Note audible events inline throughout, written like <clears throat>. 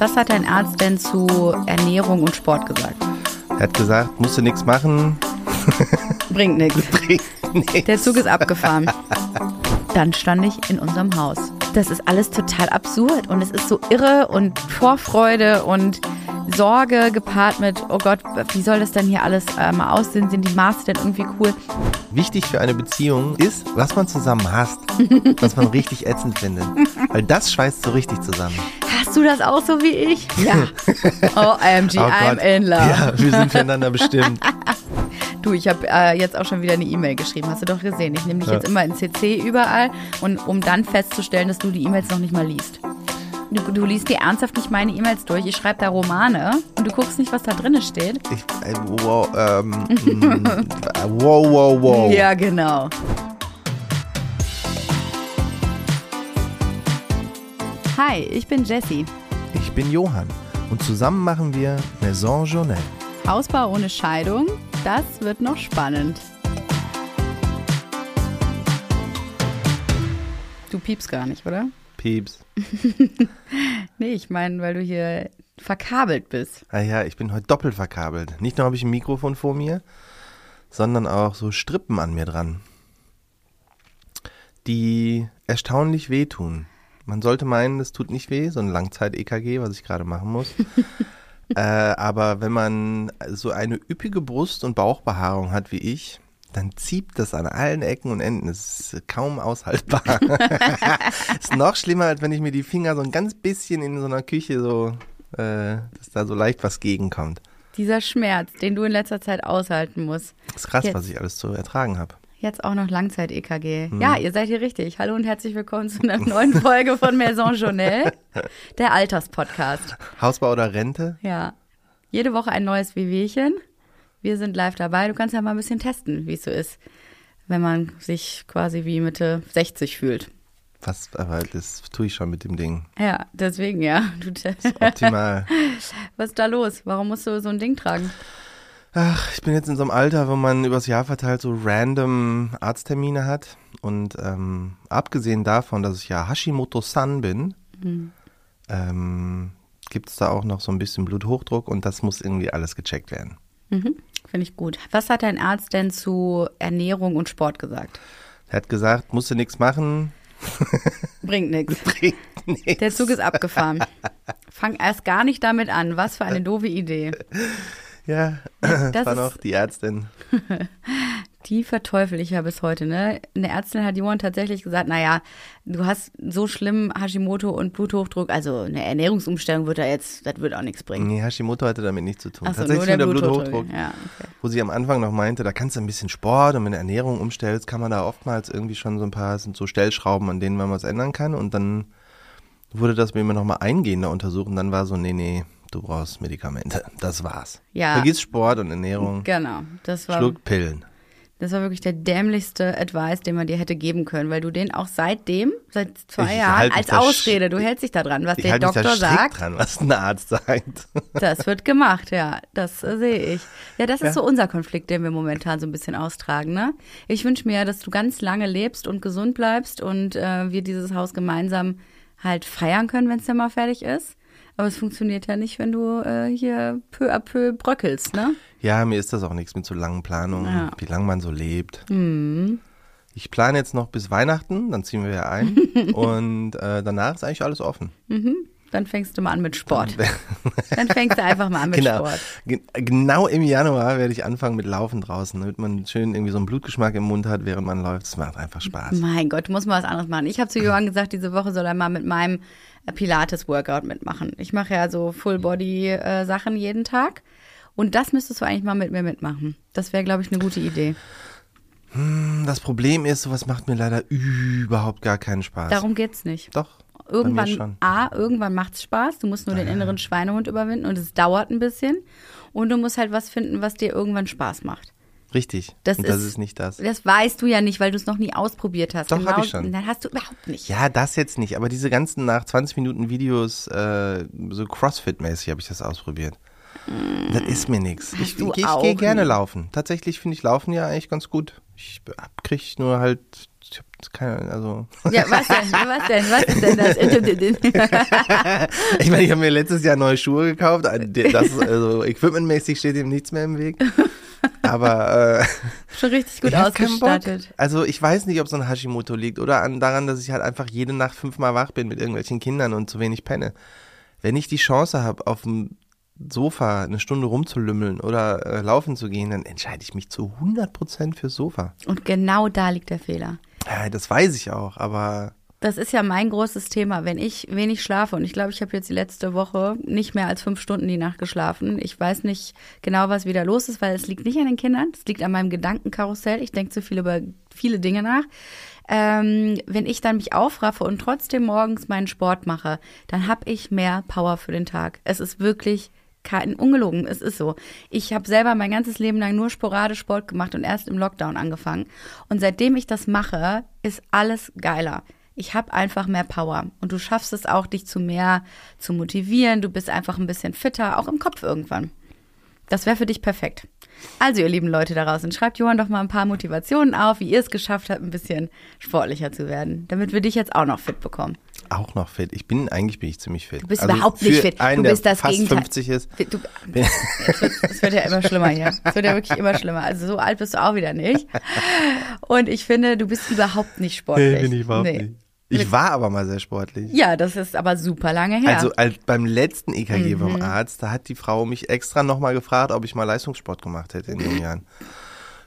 Was hat dein Arzt denn zu Ernährung und Sport gesagt? Er hat gesagt, musst du nichts machen. <laughs> Bringt nichts. <laughs> Bringt nichts. Der Zug ist abgefahren. Dann stand ich in unserem Haus. Das ist alles total absurd und es ist so irre und Vorfreude und Sorge gepaart mit, oh Gott, wie soll das denn hier alles äh, mal aussehen? Sind die Maße denn irgendwie cool? Wichtig für eine Beziehung ist, was man zusammen hasst, <laughs> was man richtig ätzend findet. Weil das schweißt so richtig zusammen. Hast du das auch so wie ich? Ja. <laughs> OMG, Oh I'm in love. Ja, wir sind füreinander bestimmt. <laughs> Du, ich habe äh, jetzt auch schon wieder eine E-Mail geschrieben, hast du doch gesehen. Ich nehme dich Ja. jetzt immer in CC überall und um dann festzustellen, dass du die E-Mails noch nicht mal liest. Du, du liest dir ernsthaft nicht meine E-Mails durch. Ich schreibe da Romane und du guckst nicht, was da drin steht. Ich, äh, wow, ähm, mm, <laughs> wow, wow, wow. Ja, genau. Hi, ich bin Jessie. Ich bin Johann und zusammen machen wir Maison Journal. Hausbau ohne Scheidung, das wird noch spannend. Du piepst gar nicht, oder? Pieps. <laughs> Nee, ich meine, weil du hier verkabelt bist. Ah ja, ich bin heute doppelt verkabelt. Nicht nur habe ich ein Mikrofon vor mir, sondern auch so Strippen an mir dran, die erstaunlich wehtun. Man sollte meinen, es tut nicht weh, so ein Langzeit-EKG, was ich gerade machen muss. <laughs> äh, aber wenn man so eine üppige Brust- und Bauchbehaarung hat wie ich, dann zieht das an allen Ecken und Enden. Es ist kaum aushaltbar. <laughs> <laughs> ist noch schlimmer, als wenn ich mir die Finger so ein ganz bisschen in so einer Küche so, äh, dass da so leicht was gegenkommt. Dieser Schmerz, den du in letzter Zeit aushalten musst. ist krass, Jetzt. was ich alles zu ertragen habe. Jetzt auch noch Langzeit-EKG. Ja, ihr seid hier richtig. Hallo und herzlich willkommen zu einer neuen <laughs> Folge von Maison Journal, der Alterspodcast. Hausbau oder Rente? Ja. Jede Woche ein neues Wehwehchen. Wir sind live dabei. Du kannst ja mal ein bisschen testen, wie es so ist, wenn man sich quasi wie Mitte 60 fühlt. Was, aber das tue ich schon mit dem Ding. Ja, deswegen ja. Du, Optimal. <laughs> was ist da los? Warum musst du so ein Ding tragen? Ach, ich bin jetzt in so einem Alter, wo man übers Jahr verteilt so random Arzttermine hat. Und ähm, abgesehen davon, dass ich ja Hashimoto-san bin, ähm, gibt es da auch noch so ein bisschen Bluthochdruck und das muss irgendwie alles gecheckt werden. Mhm. Finde ich gut. Was hat dein Arzt denn zu Ernährung und Sport gesagt? Er hat gesagt, musst du nichts machen, <laughs> Bringt nichts. <laughs> bringt nichts. Der Zug ist abgefahren. Fang erst gar nicht damit an. Was für eine doofe Idee. Ja, <clears throat> Das war noch die Ärztin. <laughs> Die verteufel ich ja bis heute, ne? Eine Ärztin hat Johann tatsächlich gesagt, naja, du hast so schlimm Hashimoto und Bluthochdruck, also eine Ernährungsumstellung wird da jetzt, das wird auch nichts bringen. Nee, Hashimoto hatte damit nichts zu tun. So, Tatsächlich nur der der Bluthochdruck. Bluthochdruck. Ja, okay. Wo sie am Anfang noch meinte, da kannst du ein bisschen Sport und wenn du Ernährung umstellst, kann man da oftmals irgendwie schon so ein paar, sind so Stellschrauben, an denen man was ändern kann. Und dann wurde das mir immer nochmal eingehender untersucht und dann war so, nee, nee, du brauchst Medikamente. Das war's. Ja. Vergiss Sport und Ernährung. Genau. Das war, Schluck Pillen. Das war wirklich der dämlichste Advice, den man dir hätte geben können, weil du den auch seitdem, seit zwei Ich Jahren, als Ausrede, du hältst dich da dran, was der Doktor sagt. dran, was ein Arzt sagt. <laughs> Das wird gemacht, ja. Das äh, sehe ich. Ja, das ist Ja. so unser Konflikt, den wir momentan so ein bisschen austragen, ne? Ich wünsche mir, dass du ganz lange lebst und gesund bleibst und äh, wir dieses Haus gemeinsam halt feiern können, wenn es dann mal fertig ist. Aber es funktioniert ja nicht, wenn du äh, hier peu à peu bröckelst, ne? Ja, mir ist das auch nichts mit so langen Planungen, Ja. wie lange man so lebt. Mhm. Ich plane jetzt noch bis Weihnachten, dann ziehen wir ja ein. <laughs> und äh, danach ist eigentlich alles offen. Dann fängst du mal an mit Sport. <laughs> Dann fängst du einfach mal an mit genau. Sport. Ge- Genau im Januar werde ich anfangen mit Laufen draußen, damit man schön irgendwie so einen Blutgeschmack im Mund hat, während man läuft. Das macht einfach Spaß. Mein Gott, du musst mal was anderes machen. Ich habe zu Johann gesagt, diese Woche soll er mal mit meinem Pilates-Workout mitmachen. Ich mache ja so Full-Body-Sachen jeden Tag. Und das müsstest du eigentlich mal mit mir mitmachen. Das wäre, glaube ich, eine gute Idee. Das Problem ist, sowas macht mir leider überhaupt gar keinen Spaß. Darum geht's nicht. Doch. Irgendwann. A, irgendwann macht's Spaß. Du musst nur den inneren Schweinehund überwinden und es dauert ein bisschen. Und du musst halt was finden, was dir irgendwann Spaß macht. Richtig. Das und das ist- ist nicht das. Das weißt du ja nicht, weil du es noch nie ausprobiert hast. Doch, hab ich schon. Dann hast du überhaupt nicht. Ja, das jetzt nicht, aber diese ganzen nach 20 Minuten Videos, äh, so Crossfit-mäßig habe ich das ausprobiert. Das ist mir nichts. Ich, ich, ich gehe gerne nie. laufen. Tatsächlich finde ich Laufen ja eigentlich ganz gut. Ich hab- krieg nur halt, ich hab keine, also. Ja, was denn? <laughs> Was denn? Was ist denn das? <laughs> <laughs> ich meine, ich habe mir letztes Jahr neue Schuhe gekauft. Das, also equipmentmäßig steht ihm nichts mehr im Weg. Aber äh, <laughs> Schon richtig gut ausgestattet. Also ich weiß nicht, ob es an Hashimoto liegt oder an, daran, dass ich halt einfach jede Nacht fünfmal wach bin mit irgendwelchen Kindern und zu wenig penne. Wenn ich die Chance habe, auf dem Sofa eine Stunde rumzulümmeln oder äh, laufen zu gehen, dann entscheide ich mich zu 100% fürs Sofa. Und genau da liegt der Fehler. Ja, das weiß ich auch, aber Das ist ja mein großes Thema. Wenn ich wenig schlafe, und ich glaube, ich habe jetzt die letzte Woche nicht mehr als fünf Stunden die Nacht geschlafen. Ich weiß nicht genau, was wieder los ist, weil es liegt nicht an den Kindern, es liegt an meinem Gedankenkarussell. Ich denke zu viel über viele Dinge nach. Ähm, wenn ich dann mich aufraffe und trotzdem morgens meinen Sport mache, dann habe ich mehr Power für den Tag. Es ist wirklich kein ungelogen, es ist so. Ich habe selber mein ganzes Leben lang nur sporadisch Sport gemacht und erst im Lockdown angefangen. Und seitdem ich das mache, ist alles geiler. Ich habe einfach mehr Power und du schaffst es auch, dich zu mehr zu motivieren. Du bist einfach ein bisschen fitter, auch im Kopf irgendwann. Das wäre für dich perfekt. Also, ihr lieben Leute da draußen, schreibt Johann doch mal ein paar Motivationen auf, wie ihr es geschafft habt, ein bisschen sportlicher zu werden, damit wir dich jetzt auch noch fit bekommen. auch noch fit. Ich bin, eigentlich bin ich ziemlich fit. Du bist Also überhaupt nicht fit. Einen, du bist der das fast Gegenteil. 50 ist. Du, <laughs> es, wird, es wird ja immer schlimmer hier. Es wird ja wirklich immer schlimmer. Also so alt bist du auch wieder nicht. Und ich finde, du bist überhaupt nicht sportlich. bin ich überhaupt Nee. nicht. Ich war aber mal sehr sportlich. Ja, das ist aber super lange her. Also als beim letzten EKG Mhm. vom Arzt, da hat die Frau mich extra nochmal gefragt, ob ich mal Leistungssport gemacht hätte in jungen Jahren.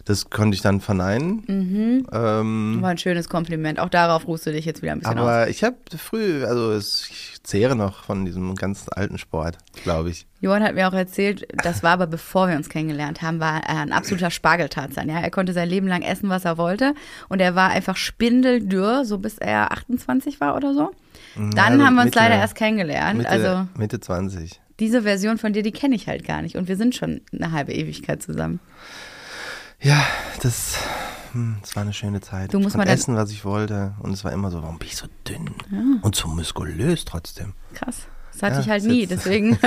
Das konnte ich dann verneinen. Mhm. Ähm, war ein schönes Kompliment. Auch darauf ruhst du dich jetzt wieder ein bisschen aus. aber ich habe früh, also ich zehre noch von diesem ganz alten Sport, glaube ich. Johann hat mir auch erzählt, das war aber bevor wir uns kennengelernt haben, war er ein absoluter Spargeltarzan. Ja, er konnte sein Leben lang essen, was er wollte, und er war einfach spindeldürr, so bis er 28 war oder so. Dann also haben wir uns Mitte- leider erst kennengelernt. Mitte, also Mitte 20. diese Version von dir, die kenne ich halt gar nicht. Und wir sind schon eine halbe Ewigkeit zusammen. Ja, das, hm, das war eine schöne Zeit. Du ich musst konnte mal dann- essen, was ich wollte. Und es war immer so, warum bin ich so dünn? Und so muskulös trotzdem. Krass. Das hatte Ja, ich halt nie, jetzt- deswegen <laughs> ich,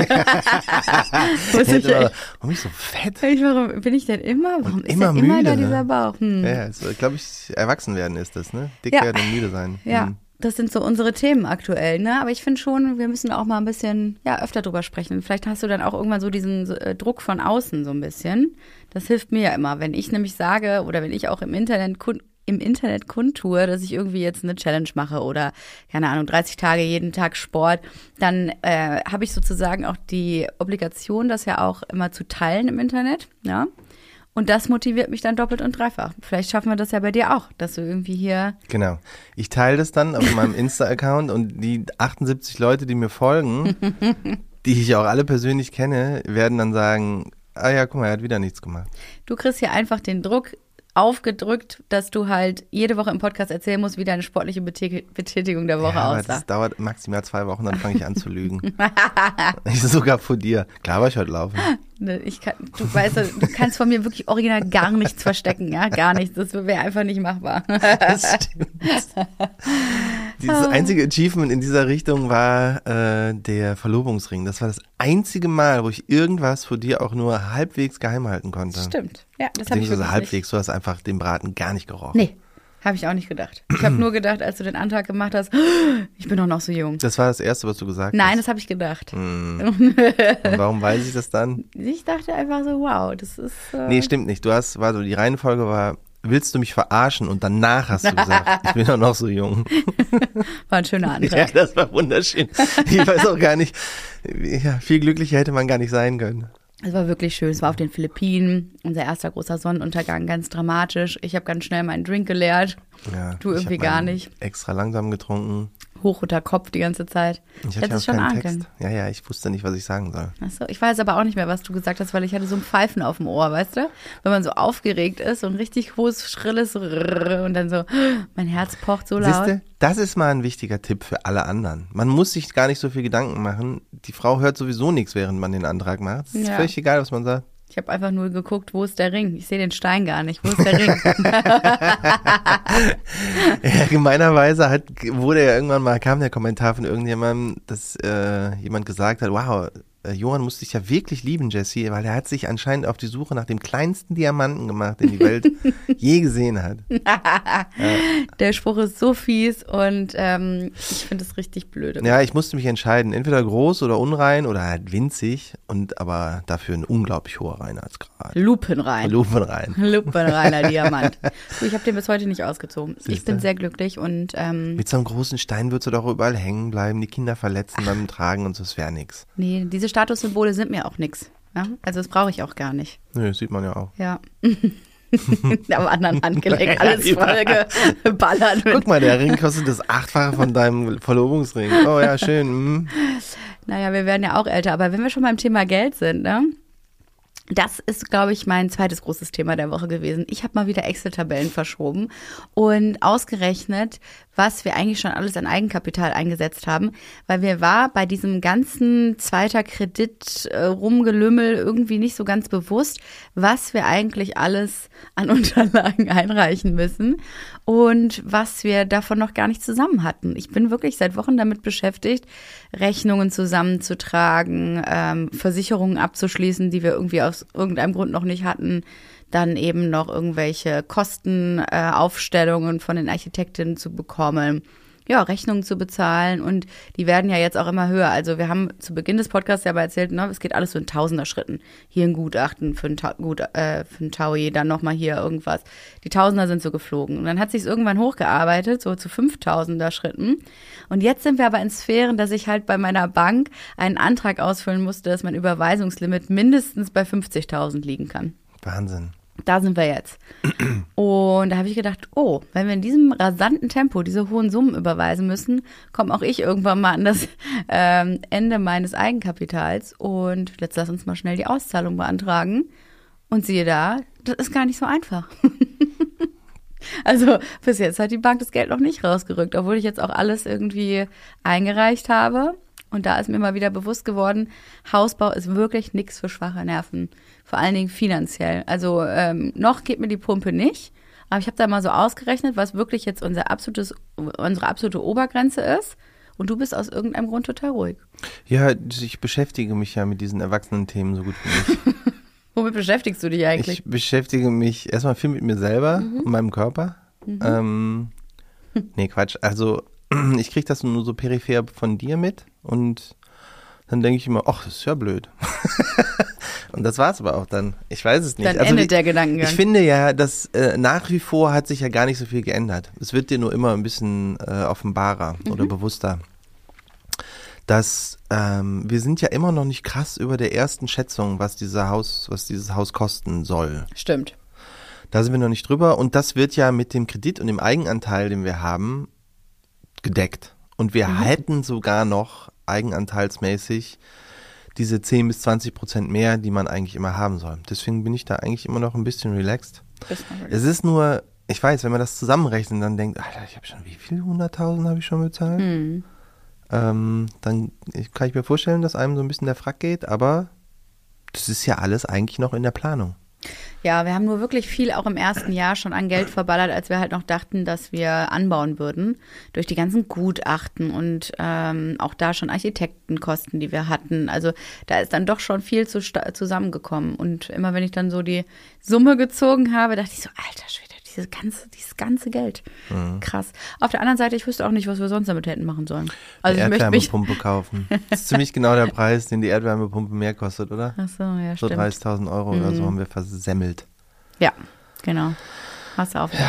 Immer, warum bin ich so fett? ich, warum bin ich denn immer? Warum ist immer denn immer da müde, ne? dieser Bauch? Hm. Ja, ja, glaube ich, erwachsen werden ist das, ne? Dick Ja. werden und müde sein. Ja, Hm. das sind so unsere Themen aktuell, ne? Aber ich finde schon, wir müssen auch mal ein bisschen, ja, öfter drüber sprechen. Vielleicht hast du dann auch irgendwann so diesen äh, Druck von außen so ein bisschen. Das hilft mir ja immer. Wenn ich nämlich sage oder wenn ich auch im Internet im Internet kundtue, dass ich irgendwie jetzt eine Challenge mache oder, keine Ahnung, 30 Tage jeden Tag Sport, dann äh, habe ich sozusagen auch die Obligation, das ja auch immer zu teilen im Internet, ja. Und das motiviert mich dann doppelt und dreifach. Vielleicht schaffen wir das ja bei dir auch, dass du irgendwie hier Genau. Ich teile das dann auf meinem Insta-Account und die 78 Leute, die mir folgen, <laughs> die ich auch alle persönlich kenne, werden dann sagen, ah ja, guck mal, er hat wieder nichts gemacht. Du kriegst hier einfach den Druck aufgedrückt, dass du halt jede Woche im Podcast erzählen musst, wie deine sportliche Betä- Betätigung der Woche ja, aussah. das dauert maximal zwei Wochen, dann fange ich an zu lügen. <laughs> ich sogar vor dir. Klar war ich heute laufen. Ne, Ich kann, du weißt, du kannst von mir wirklich original gar nichts verstecken, ja, gar nichts. Das wäre einfach nicht machbar. <laughs> Das stimmt. Dieses einzige Achievement in dieser Richtung war äh, der Verlobungsring. Das war das einzige Mal, wo ich irgendwas vor dir auch nur halbwegs geheim halten konnte. Stimmt. Ja, das habe ich wirklich halbwegs, du hast einfach den Braten gar nicht gerochen. Nicht. Nee, habe ich auch nicht gedacht. Ich habe nur gedacht, als du den Antrag gemacht hast, <gasps> ich bin doch noch so jung. Das war das Erste, was du gesagt Nein, hast. das habe ich gedacht. <laughs> Und warum weiß ich das dann? Ich dachte einfach so, wow, das ist. Äh, Nee, stimmt nicht. Du hast, war so, die Reihenfolge war, willst du mich verarschen? Und danach hast du gesagt, ich bin doch noch so jung. <laughs> war ein schöner <laughs> Antrag. Ja, das war wunderschön. Ich weiß auch gar nicht, ja, viel glücklicher hätte man gar nicht sein können. Es war wirklich schön. Es war auf den Philippinen. Unser erster großer Sonnenuntergang, ganz dramatisch. Ich habe ganz schnell meinen Drink geleert. Ja, Du irgendwie gar nicht. Extra langsam getrunken. Hoch unter Kopf die ganze Zeit. Ich hatte ist auch schon keinen. Text. Ja, ja, ich wusste nicht, was ich sagen soll. Achso, ich weiß aber auch nicht mehr, was du gesagt hast, weil ich hatte so ein Pfeifen auf dem Ohr, weißt du? Wenn man so aufgeregt ist und richtig hohes, schrilles und dann so, <gasps> mein Herz pocht so laut. Siehste, das ist mal ein wichtiger Tipp für alle anderen. Man muss sich gar nicht so viel Gedanken machen. Die Frau hört sowieso nichts, während man den Antrag macht. Es ist Ja. völlig egal, was man sagt. Ich habe einfach nur geguckt, wo ist der Ring? Ich sehe den Stein gar nicht. Wo ist der Ring? <laughs> Ja, gemeinerweise hat, wurde ja irgendwann mal, kam der Kommentar von irgendjemandem, dass äh, jemand gesagt hat, wow, Johann muss dich ja wirklich lieben, Jesse, weil er hat sich anscheinend auf die Suche nach dem kleinsten Diamanten gemacht, den die Welt <laughs> je gesehen hat. <laughs> Der Spruch ist so fies und ähm, ich finde es richtig blöde. Ja, ich musste mich entscheiden, entweder groß oder unrein oder halt winzig und aber dafür ein unglaublich hoher Reinheitsgrad. Lupenrein. Lupenrein. <laughs> Lupenreiner Diamant. Du, ich habe den bis heute nicht ausgezogen. Ich bin sehr glücklich und ähm, Mit so einem großen Stein würdest du doch überall hängen bleiben, die Kinder verletzen beim Tragen und so, das wäre nix. nee, diese Statussymbole sind mir auch nix. Ja? Also das brauche ich auch gar nicht. Nö, das sieht man ja auch. Ja. <laughs> Am anderen Handgelenk <laughs> alles voll geballert. mit- Guck mal, der Ring kostet das Achtfache von deinem Verlobungsring. Oh ja, schön. mm. Naja, wir werden ja auch älter, aber wenn wir schon beim Thema Geld sind, ne? Das ist, glaube ich, mein zweites großes Thema der Woche gewesen. Ich habe mal wieder Excel-Tabellen verschoben und ausgerechnet, was wir eigentlich schon alles an Eigenkapital eingesetzt haben, weil mir war bei diesem ganzen zweiter Kredit äh, rumgelümmel irgendwie nicht so ganz bewusst, was wir eigentlich alles an <laughs> Unterlagen einreichen müssen und was wir davon noch gar nicht zusammen hatten. Ich bin wirklich seit Wochen damit beschäftigt, Rechnungen zusammenzutragen, ähm, Versicherungen abzuschließen, die wir irgendwie aus irgendeinem Grund noch nicht hatten, dann eben noch irgendwelche Kostenaufstellungen äh, von den Architektinnen zu bekommen. Ja, Rechnungen zu bezahlen und die werden ja jetzt auch immer höher. Also wir haben zu Beginn des Podcasts ja aber erzählt, ne, es geht alles so in Tausender-Schritten. Hier ein Gutachten für ein, Ta Gut, äh, für ein Taui, dann nochmal hier irgendwas. Die Tausender sind so geflogen. Und dann hat sich irgendwann hochgearbeitet, so zu 5000er Schritten. Und jetzt sind wir aber in Sphären, dass ich halt bei meiner Bank einen Antrag ausfüllen musste, dass mein Überweisungslimit mindestens bei 50.000 liegen kann. Wahnsinn. Da sind wir jetzt. Und da habe ich gedacht, oh, wenn wir in diesem rasanten Tempo diese hohen Summen überweisen müssen, komme auch ich irgendwann mal an das ähm, Ende meines Eigenkapitals. Und jetzt lass uns mal schnell die Auszahlung beantragen. Und siehe da, das ist gar nicht so einfach. <laughs> Also bis jetzt hat die Bank das Geld noch nicht rausgerückt, obwohl ich jetzt auch alles irgendwie eingereicht habe. Und da ist mir mal wieder bewusst geworden, Hausbau ist wirklich nichts für schwache Nerven. Vor allen Dingen finanziell. Also ähm, noch geht mir die Pumpe nicht. Aber ich habe da mal so ausgerechnet, was wirklich jetzt unser absolutes, unsere absolute Obergrenze ist. Und du bist aus irgendeinem Grund total ruhig. Ja, ich beschäftige mich ja mit diesen Erwachsenen-Themen so gut wie nicht. <laughs> Womit beschäftigst du dich eigentlich? Ich beschäftige mich erstmal viel mit mir selber und meinem Körper. Ähm, nee, Quatsch. Also, <clears throat> ich kriege das nur so peripher von dir mit und dann denke ich immer, ach, das ist ja blöd. <laughs> und das war's aber auch dann. Ich weiß es nicht. Dann also, endet ich, der Gedankengang. Ich finde ja, dass äh, nach wie vor hat sich ja gar nicht so viel geändert. Es wird dir nur immer ein bisschen äh, offenbarer Mhm. oder bewusster. Dass ähm, wir sind ja immer noch nicht krass über der ersten Schätzung, was dieser Haus, was dieses Haus kosten soll. Stimmt. Da sind wir noch nicht drüber und das wird ja mit dem Kredit und dem Eigenanteil, den wir haben, gedeckt. Und wir Mhm. hätten sogar noch eigenanteilsmäßig diese 10 bis 20 Prozent mehr, die man eigentlich immer haben soll. Deswegen bin ich da eigentlich immer noch ein bisschen relaxed. Es ist nur, ich weiß, wenn man das zusammenrechnet, dann denkt, Alter, ich habe schon, wie viel? 100.000 habe ich schon bezahlt? Hm. Ähm, dann kann ich mir vorstellen, dass einem so ein bisschen der Frack geht, aber das ist ja alles eigentlich noch in der Planung. Ja, wir haben nur wirklich viel auch im ersten Jahr schon an Geld verballert, als wir halt noch dachten, dass wir anbauen würden. Durch die ganzen Gutachten und ähm, auch da schon Architektenkosten, die wir hatten. Also da ist dann doch schon viel zu zusammengekommen. Und immer wenn ich dann so die Summe gezogen habe, dachte ich so, alter Schwede, dieses ganze, dieses ganze Geld. Krass. Auf der anderen Seite, ich wüsste auch nicht, was wir sonst damit hätten machen sollen. Also die ich. Erdwärmepumpe kaufen. <laughs> Das ist ziemlich genau der Preis, den die Erdwärmepumpe mehr kostet, oder? Ach so, ja, So stimmt. 30.000 Euro oder so haben wir versemmelt. Ja, genau. Hast du auch recht.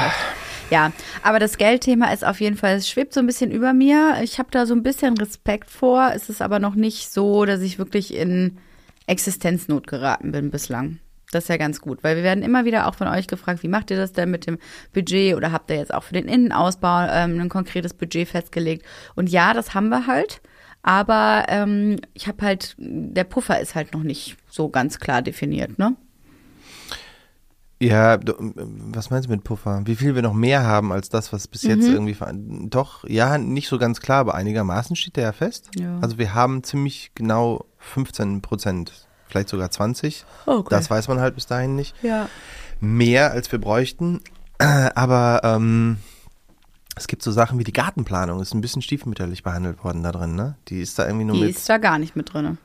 Ja, aber das Geldthema ist auf jeden Fall, es schwebt so ein bisschen über mir. Ich habe da so ein bisschen Respekt vor. Es ist aber noch nicht so, dass ich wirklich in Existenznot geraten bin bislang. Das ist ja ganz gut, weil wir werden immer wieder auch von euch gefragt, wie macht ihr das denn mit dem Budget oder habt ihr jetzt auch für den Innenausbau ähm, ein konkretes Budget festgelegt? Und ja, das haben wir halt, aber ähm, ich habe halt, der Puffer ist halt noch nicht so ganz klar definiert, ne? Ja, was meinst du mit Puffer? Wie viel wir noch mehr haben als das, was bis Mhm. jetzt irgendwie ver- Doch, ja, nicht so ganz klar, aber einigermaßen steht der ja fest. Ja. Also wir haben ziemlich genau 15 Prozent, vielleicht sogar 20. Okay. Das weiß man halt bis dahin nicht. Ja. Mehr als wir bräuchten. <clears throat> Aber ähm, es gibt so Sachen wie die Gartenplanung, ist ein bisschen stiefmütterlich behandelt worden da drin, ne? Die ist da irgendwie nur Die mit. ist da gar nicht mit drinne.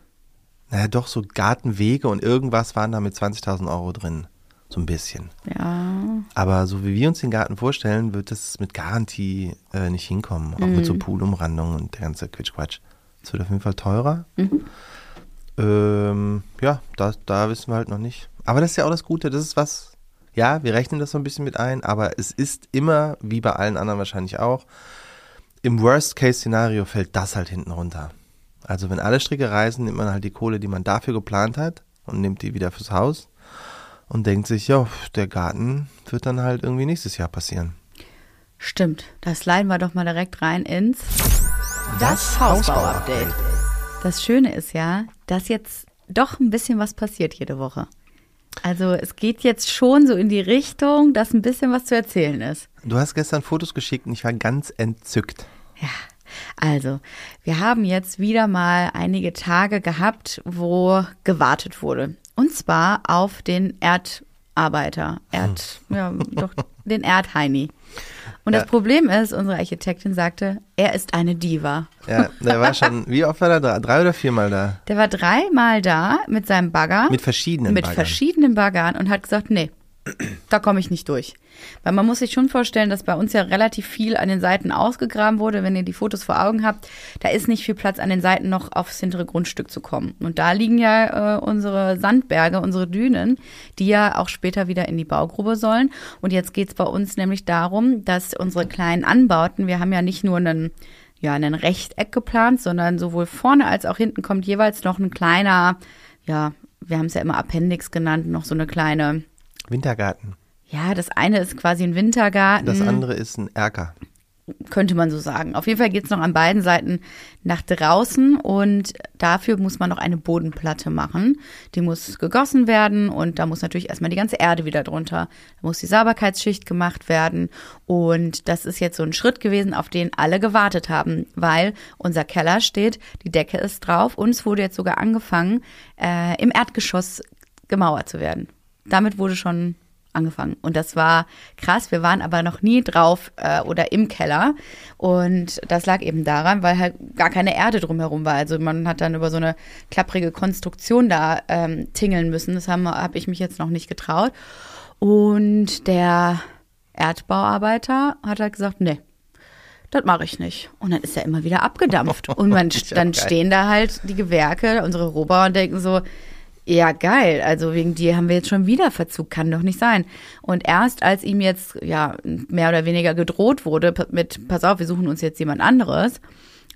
naja, doch so Gartenwege und irgendwas waren da mit 20.000 Euro drin. So ein bisschen. Ja. Aber so wie wir uns den Garten vorstellen, wird es mit Garantie äh, nicht hinkommen. Auch mit so Poolumrandung und der ganze Quitschquatsch. Es wird auf jeden Fall teurer. Ähm, ja, da, da wissen wir halt noch nicht. Aber das ist ja auch das Gute. Das ist was, ja, wir rechnen das so ein bisschen mit ein, aber es ist immer, wie bei allen anderen wahrscheinlich auch, im Worst-Case-Szenario fällt das halt hinten runter. Also wenn alle Stricke reißen, nimmt man halt die Kohle, die man dafür geplant hat und nimmt die wieder fürs Haus und denkt sich, ja, der Garten wird dann halt irgendwie nächstes Jahr passieren. Stimmt. Das leiten wir doch mal direkt rein ins Das Hausbau-Update. Das Schöne ist ja, dass jetzt doch ein bisschen was passiert jede Woche. Also es geht jetzt schon so in die Richtung, dass ein bisschen was zu erzählen ist. Du hast gestern Fotos geschickt und ich war ganz entzückt. Ja, also wir haben jetzt wieder mal einige Tage gehabt, wo gewartet wurde. Und zwar auf den Erdarbeiter, Erd, ja, doch, den Erdheini. <laughs> Und das Ja. Problem ist, unsere Architektin sagte, er ist eine Diva. Ja, der war schon, wie oft war er da? Drei oder viermal da? Der war dreimal da mit seinem Bagger. Mit verschiedenen mit Baggern. verschiedenen Baggern und hat gesagt, nee, da komme ich nicht durch. Weil man muss sich schon vorstellen, dass bei uns ja relativ viel an den Seiten ausgegraben wurde. Wenn ihr die Fotos vor Augen habt, da ist nicht viel Platz an den Seiten noch aufs hintere Grundstück zu kommen. Und da liegen ja äh, unsere Sandberge, unsere Dünen, die ja auch später wieder in die Baugrube sollen. Und jetzt geht's bei uns nämlich darum, dass unsere kleinen Anbauten, wir haben ja nicht nur einen ja, einen Rechteck geplant, sondern sowohl vorne als auch hinten kommt jeweils noch ein kleiner, ja, wir haben es ja immer Appendix genannt, noch so eine kleine, Wintergarten. ja, das eine ist quasi ein Wintergarten, Das andere ist ein Erker. könnte man so sagen. Auf jeden Fall geht's noch an beiden Seiten nach draußen und dafür muss man noch eine Bodenplatte machen. Die muss gegossen werden und da muss natürlich erstmal die ganze Erde wieder drunter. Da muss die Sauberkeitsschicht gemacht werden und das ist jetzt so ein Schritt gewesen, auf den alle gewartet haben, weil unser Keller steht, die Decke ist drauf und es wurde jetzt sogar angefangen, äh, im Erdgeschoss gemauert zu werden. Damit wurde schon angefangen. Und das war krass. Wir waren aber noch nie drauf äh, oder im Keller. Und das lag eben daran, weil halt gar keine Erde drumherum war. Also man hat dann über so eine klapprige Konstruktion da ähm, tingeln müssen. Das habe hab ich mich jetzt noch nicht getraut. Und der Erdbauarbeiter hat halt gesagt, nee, das mache ich nicht. Und dann ist er immer wieder abgedampft. <laughs> Und man, dann stehen da halt die Gewerke, unsere Rohbauer und denken so, ja, geil. Also wegen dir haben wir jetzt schon wieder Verzug, kann doch nicht sein. Und erst als ihm jetzt ja mehr oder weniger gedroht wurde mit, pass auf, wir suchen uns jetzt jemand anderes,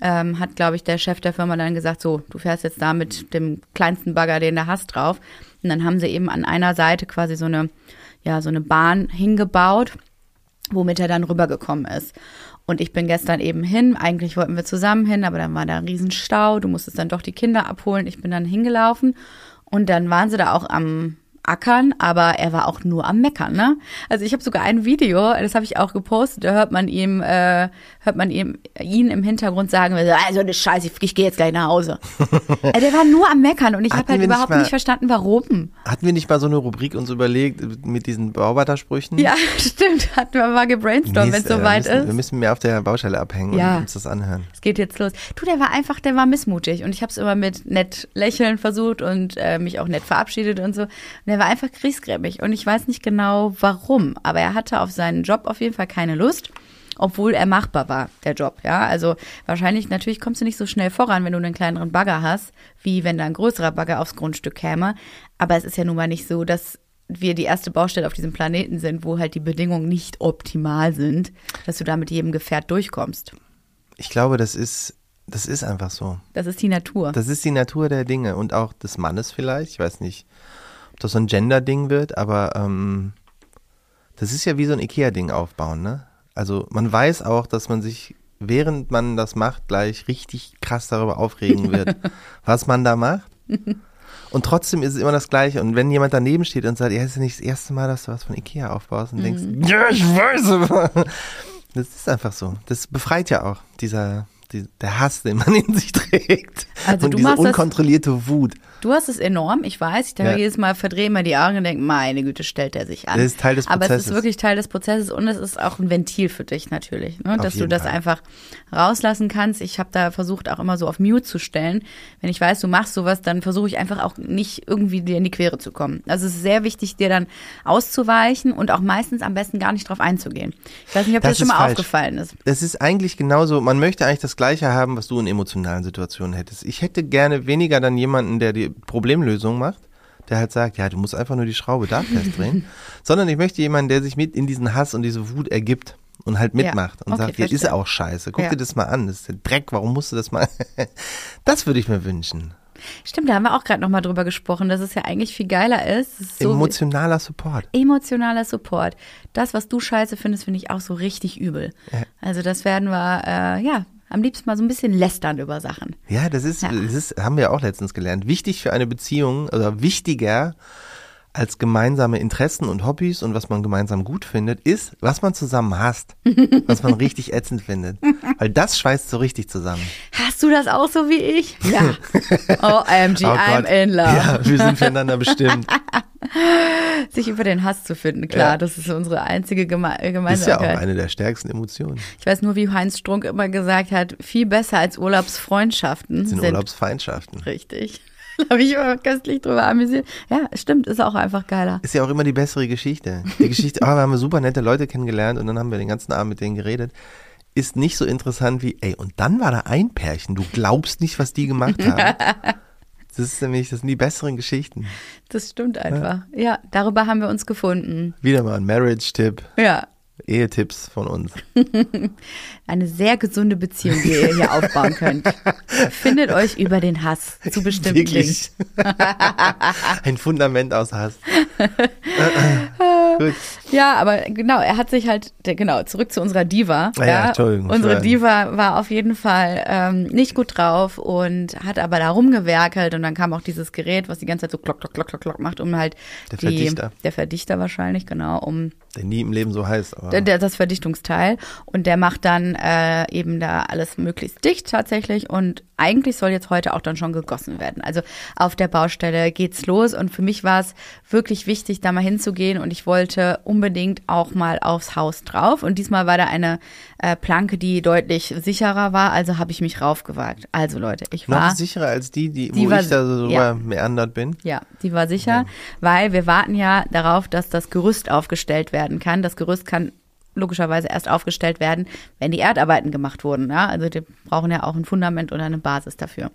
ähm, hat, glaube ich, der Chef der Firma dann gesagt, so, du fährst jetzt da mit dem kleinsten Bagger, den du hast, drauf. Und dann haben sie eben an einer Seite quasi so eine, ja, so eine Bahn hingebaut, womit er dann rübergekommen ist. Und ich bin gestern eben hin. Eigentlich wollten wir zusammen hin, aber dann war da ein Riesenstau. Du musstest dann doch die Kinder abholen. Ich bin dann hingelaufen. Und dann waren sie da auch am Ackern, aber er war auch nur am Meckern, ne? Also ich habe sogar ein Video, das habe ich auch gepostet, da hört man ihm, äh, hört man ihm ihn im Hintergrund sagen, also eine Scheiße, ich, ich gehe jetzt gleich nach Hause. <laughs> äh, der war nur am Meckern und ich habe halt wir nicht überhaupt mal- nicht verstanden, warum. Hatten wir nicht mal so eine Rubrik uns überlegt mit diesen Bauarbeitersprüchen? Ja, <laughs> stimmt, hatten wir mal gebrainstormt, wenn es soweit müssen, ist. Wir müssen mehr auf der Baustelle abhängen Ja. und uns das anhören. Es geht jetzt los. Du, der war einfach, der war missmutig und ich habe es immer mit nett lächeln versucht und äh, mich auch nett verabschiedet und so. Und der war einfach griesgrämig und ich weiß nicht genau warum, aber er hatte auf seinen Job auf jeden Fall keine Lust. Obwohl er machbar war, der Job, ja. Also wahrscheinlich, natürlich kommst du nicht so schnell voran, wenn du einen kleineren Bagger hast, wie wenn da ein größerer Bagger aufs Grundstück käme. Aber es ist ja nun mal nicht so, dass wir die erste Baustelle auf diesem Planeten sind, wo halt die Bedingungen nicht optimal sind, dass du da mit jedem Gefährt durchkommst. Ich glaube, das ist, das ist einfach so. Das ist die Natur. Das ist die Natur der Dinge und auch des Mannes vielleicht. Ich weiß nicht, ob das so ein Gender-Ding wird, aber ähm, das ist ja wie so ein Ikea-Ding aufbauen, ne? Also man weiß auch, dass man sich, während man das macht, gleich richtig krass darüber aufregen <laughs> wird, was man da macht. Und trotzdem ist es immer das Gleiche. Und wenn jemand daneben steht und sagt, ja, ist ja nicht das erste Mal, dass du was von Ikea aufbaust und denkst, ja, ich weiß, aber <laughs> das ist einfach so. Das befreit ja auch, dieser, die, der Hass, den man in sich trägt. Also und diese unkontrollierte Wut. Du hast es enorm, ich weiß. Ich denke Ja. jedes Mal verdrehe mir die Augen und denke, meine Güte, stellt er sich an. Das ist Teil des Aber es ist Prozesses. wirklich Teil des Prozesses und es ist auch ein Ventil für dich natürlich, ne? dass du das Fall. einfach rauslassen kannst. Ich habe da versucht, auch immer so auf Mute zu stellen. Wenn ich weiß, du machst sowas, dann versuche ich einfach auch nicht irgendwie dir in die Quere zu kommen. Also es ist sehr wichtig, dir dann auszuweichen und auch meistens am besten gar nicht drauf einzugehen. Ich weiß nicht, ob dir Das das schon mal falsch. aufgefallen ist. Das ist eigentlich genauso, man möchte eigentlich das Gleiche haben, was du in emotionalen Situationen hättest. Ich hätte gerne weniger dann jemanden, der die Problemlösung macht, der halt sagt, ja, du musst einfach nur die Schraube da <laughs> festdrehen, sondern ich möchte jemanden, der sich mit in diesen Hass und diese Wut ergibt und halt mitmacht und okay, sagt, ja, ist verstehe. auch scheiße, guck Ja. dir das mal an, das ist der Dreck, warum musst du das mal? <laughs> das würde ich mir wünschen. Stimmt, da haben wir auch gerade nochmal drüber gesprochen, dass es ja eigentlich viel geiler ist. Ist so Emotionaler Support. emotionaler Support. Das, was du scheiße findest, finde ich auch so richtig übel. Also das werden wir, äh, ja, am liebsten mal so ein bisschen lästern über Sachen. Ja, das ist, Ja. das ist, haben wir auch letztens gelernt. Wichtig für eine Beziehung oder wichtiger als gemeinsame Interessen und Hobbys und was man gemeinsam gut findet, ist, was man zusammen hasst, <laughs> was man richtig ätzend findet. Weil das schweißt so richtig zusammen. Hast du das auch so wie ich? Ja. <laughs> OMG, Oh I'm in love. Ja, wir sind füreinander bestimmt. <laughs> Sich über den Hass zu finden, klar, Ja. das ist unsere einzige Geme äh, Ist ja auch Gemeinsamkeit. eine der stärksten Emotionen. ich weiß nur, wie Heinz Strunk immer gesagt hat, viel besser als Urlaubsfreundschaften sind sind Urlaubsfeindschaften. richtig. <laughs> Da habe ich immer köstlich drüber amüsiert. Ja, stimmt, ist auch einfach geiler. Ist ja auch immer die bessere Geschichte. Die Geschichte, oh, wir haben super nette Leute kennengelernt und dann haben wir den ganzen Abend mit denen geredet. Ist nicht so interessant wie, ey, und dann war da ein Pärchen, du glaubst nicht, was die gemacht haben. <laughs> Das ist nämlich, das sind die besseren Geschichten. Das stimmt einfach. Ja, darüber haben wir uns gefunden. Wieder mal ein Marriage-Tipp, Ja, Ehetipps von uns. <laughs> eine sehr gesunde Beziehung, die ihr hier aufbauen könnt. Findet euch über den Hass zu bestimmten. Wirklich. <laughs> ein Fundament aus Hass. <laughs> Gut. Ja, aber genau, er hat sich halt, genau, zurück zu unserer Diva. Ah ja, ich Unsere war- Diva war auf jeden Fall ähm, nicht gut drauf und hat aber da rumgewerkelt und dann kam auch dieses Gerät, was die ganze Zeit so klock, klock, klock, klock, klock macht, um halt Der die, Verdichter. der Verdichter wahrscheinlich, genau, um Der nie im Leben so heißt. Aber der, der, das Verdichtungsteil und der macht dann äh, eben da alles möglichst dicht tatsächlich und eigentlich soll jetzt heute auch dann schon gegossen werden. Also auf der Baustelle geht's los und für mich war es wirklich wichtig, da mal hinzugehen und ich wollte unbedingt auch mal aufs Haus drauf und diesmal war da eine äh, Planke, die deutlich sicherer war, also habe ich mich raufgewagt. Also Leute, ich noch war sicherer als die, die, Die wo war- ich da so ja. meandert bin. Ja, die war sicher, weil wir warten ja darauf, dass das Gerüst aufgestellt werden kann. Das Gerüst kann logischerweise erst aufgestellt werden, wenn die Erdarbeiten gemacht wurden. Ja? Also die brauchen ja auch ein Fundament oder eine Basis dafür.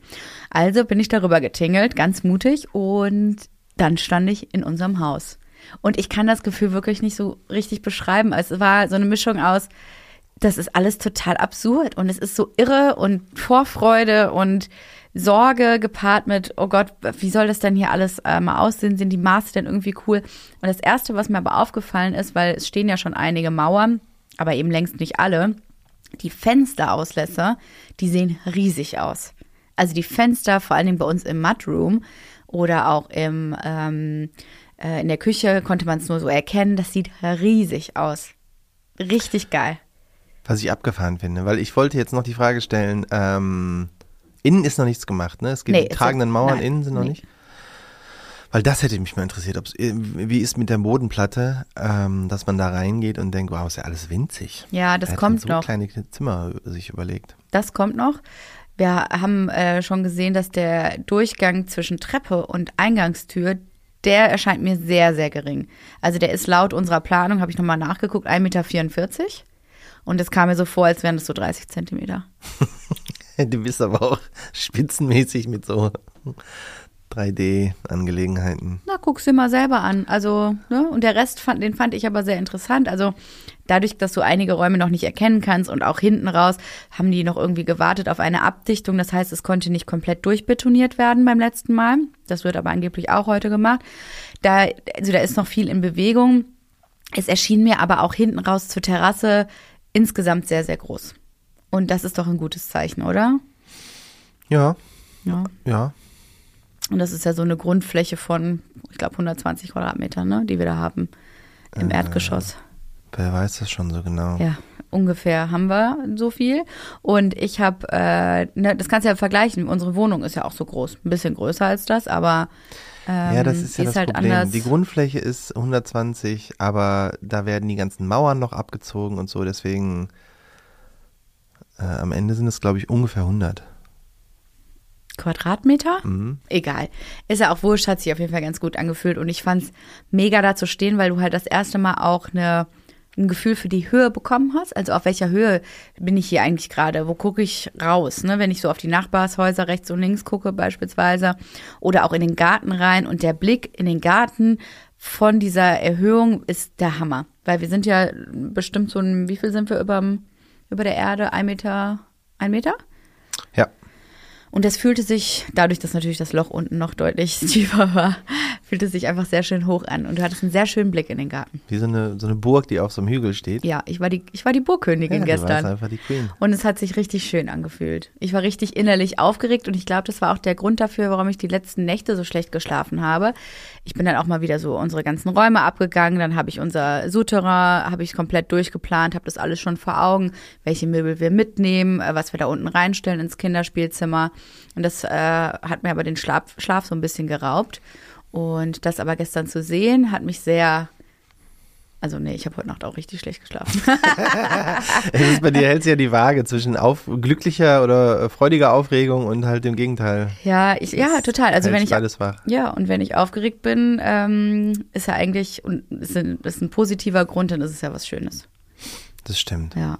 Also bin ich darüber getingelt, ganz mutig und dann stand ich in unserem Haus. Und ich kann das Gefühl wirklich nicht so richtig beschreiben. Es war so eine Mischung aus, das ist alles total absurd und es ist so irre und Vorfreude und Sorge gepaart mit, oh Gott, wie soll das denn hier alles äh, mal aussehen? Sind die Maße denn irgendwie cool? Und das Erste, was mir aber aufgefallen ist, weil es stehen ja schon einige Mauern, aber eben längst nicht alle, die Fensterauslässe, die sehen riesig aus. Also die Fenster, vor allen Dingen bei uns im Mudroom oder auch im, ähm, äh, in der Küche konnte man es nur so erkennen, das sieht riesig aus. Richtig geil. Was ich abgefahren finde, weil ich wollte jetzt noch die Frage stellen, ähm, innen ist noch nichts gemacht, ne? Es gibt Nee, die ist tragenden jetzt- Mauern, nein, innen sind noch nee. nicht. Weil das hätte mich mal interessiert, ob's, äh, wie ist mit der Bodenplatte, ähm, dass man da reingeht und denkt, wow, ist ja alles winzig. Ja, das hat kommt so noch. kleine Zimmer sich überlegt. Das kommt noch. Wir haben äh, schon gesehen, dass der Durchgang zwischen Treppe und Eingangstür, der erscheint mir sehr, sehr gering. Also der ist laut unserer Planung, habe ich nochmal nachgeguckt, 1,44 Meter. Und es kam mir so vor, als wären das so 30 Zentimeter. <laughs> Du bist aber auch spitzenmäßig mit so 3D-Angelegenheiten. Na, guck's dir mal selber an. Also, ne? Und der Rest fand, den fand ich aber sehr interessant. Also, dadurch, dass du einige Räume noch nicht erkennen kannst und auch hinten raus, haben die noch irgendwie gewartet auf eine Abdichtung. Das heißt, es konnte nicht komplett durchbetoniert werden beim letzten Mal. Das wird aber angeblich auch heute gemacht. Da, also da ist noch viel in Bewegung. Es erschien mir aber auch hinten raus zur Terrasse insgesamt sehr, sehr groß. Und das ist doch ein gutes Zeichen, oder? Ja, Ja. ja. Und das ist ja so eine Grundfläche von, ich glaube, 120 Quadratmetern, ne, die wir da haben im Äh, Erdgeschoss. Wer weiß das schon so genau. Ja, ungefähr haben wir so viel. Und ich habe, äh, ne, das kannst du ja vergleichen. Unsere Wohnung ist ja auch so groß, ein bisschen größer als das, aber ähm, ja, das ist ja die das halt Problem. anders. Die Grundfläche ist 120, aber da werden die ganzen Mauern noch abgezogen und so, deswegen äh, am Ende sind es, glaube ich, ungefähr 100. Quadratmeter? Mhm. Egal. Ist ja auch wurscht, hat sich auf jeden Fall ganz gut angefühlt. Und ich fand's mega da zu stehen, weil du halt das erste Mal auch eine, ein Gefühl für die Höhe bekommen hast. Also auf welcher Höhe bin ich hier eigentlich gerade? Wo gucke ich raus? Ne? Wenn ich so auf die Nachbarshäuser rechts und links gucke beispielsweise oder auch in den Garten rein und der Blick in den Garten von dieser Erhöhung ist der Hammer. Weil wir sind ja bestimmt so ein, wie viel sind wir überm, über der Erde? Ein Meter? Ein Meter? Und das fühlte sich, dadurch, dass natürlich das Loch unten noch deutlich <laughs> tiefer war, fühlte sich einfach sehr schön hoch an. Und du hattest einen sehr schönen Blick in den Garten. wie so eine, so eine Burg, die auf so einem Hügel steht. Ja, ich war die, ich war die Burgkönigin Ja, du warst gestern. einfach die Queen. Und es hat sich richtig schön angefühlt. Ich war richtig innerlich aufgeregt und ich glaube, das war auch der Grund dafür, warum ich die letzten Nächte so schlecht geschlafen habe. Ich bin dann auch mal wieder so unsere ganzen Räume abgegangen, dann habe ich unser Souterrain, habe ich komplett durchgeplant, habe das alles schon vor Augen, welche Möbel wir mitnehmen, äh, was wir da unten reinstellen ins Kinderspielzimmer. Und das äh, hat mir aber den Schlaf, Schlaf so ein bisschen geraubt. Und das aber gestern zu sehen, hat mich sehr also nee, ich habe heute Nacht auch richtig schlecht geschlafen. <laughs> Es ist bei dir hält sich ja die Waage zwischen auf, glücklicher oder äh, freudiger Aufregung und halt dem Gegenteil. Ja, ich, ja, total. Also wenn ich beides wach. ja und wenn ich aufgeregt bin, ähm, ist ja eigentlich und ist ein, ist ein positiver Grund, dann ist es ja was Schönes. Das stimmt. Ja.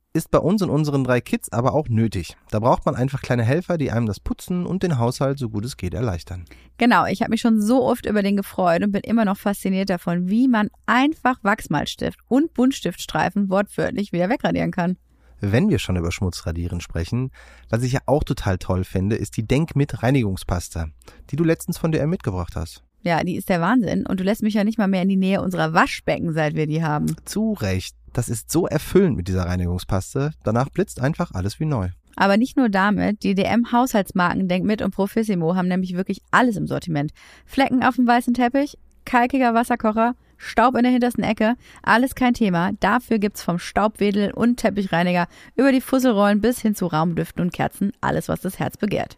Ist bei uns und unseren drei Kids aber auch nötig. Da braucht man einfach kleine Helfer, die einem das Putzen und den Haushalt so gut es geht erleichtern. Genau, ich habe mich schon so oft über den gefreut und bin immer noch fasziniert davon, wie man einfach Wachsmalstift und Buntstiftstreifen wortwörtlich wieder wegradieren kann. Wenn wir schon über Schmutzradieren sprechen, was ich ja auch total toll finde, ist die Denk mit Reinigungspasta, die du letztens von DM mitgebracht hast. Ja, die ist der Wahnsinn und du lässt mich ja nicht mal mehr in die Nähe unserer Waschbecken, seit wir die haben. Zu Recht. Das ist so erfüllend mit dieser Reinigungspaste. Danach blitzt einfach alles wie neu. Aber nicht nur damit, die DM-Haushaltsmarken Denkmit und Profissimo haben nämlich wirklich alles im Sortiment. Flecken auf dem weißen Teppich, kalkiger Wasserkocher, Staub in der hintersten Ecke, alles kein Thema. Dafür gibt's vom Staubwedel und Teppichreiniger über die Fusselrollen bis hin zu Raumdüften und Kerzen alles, was das Herz begehrt.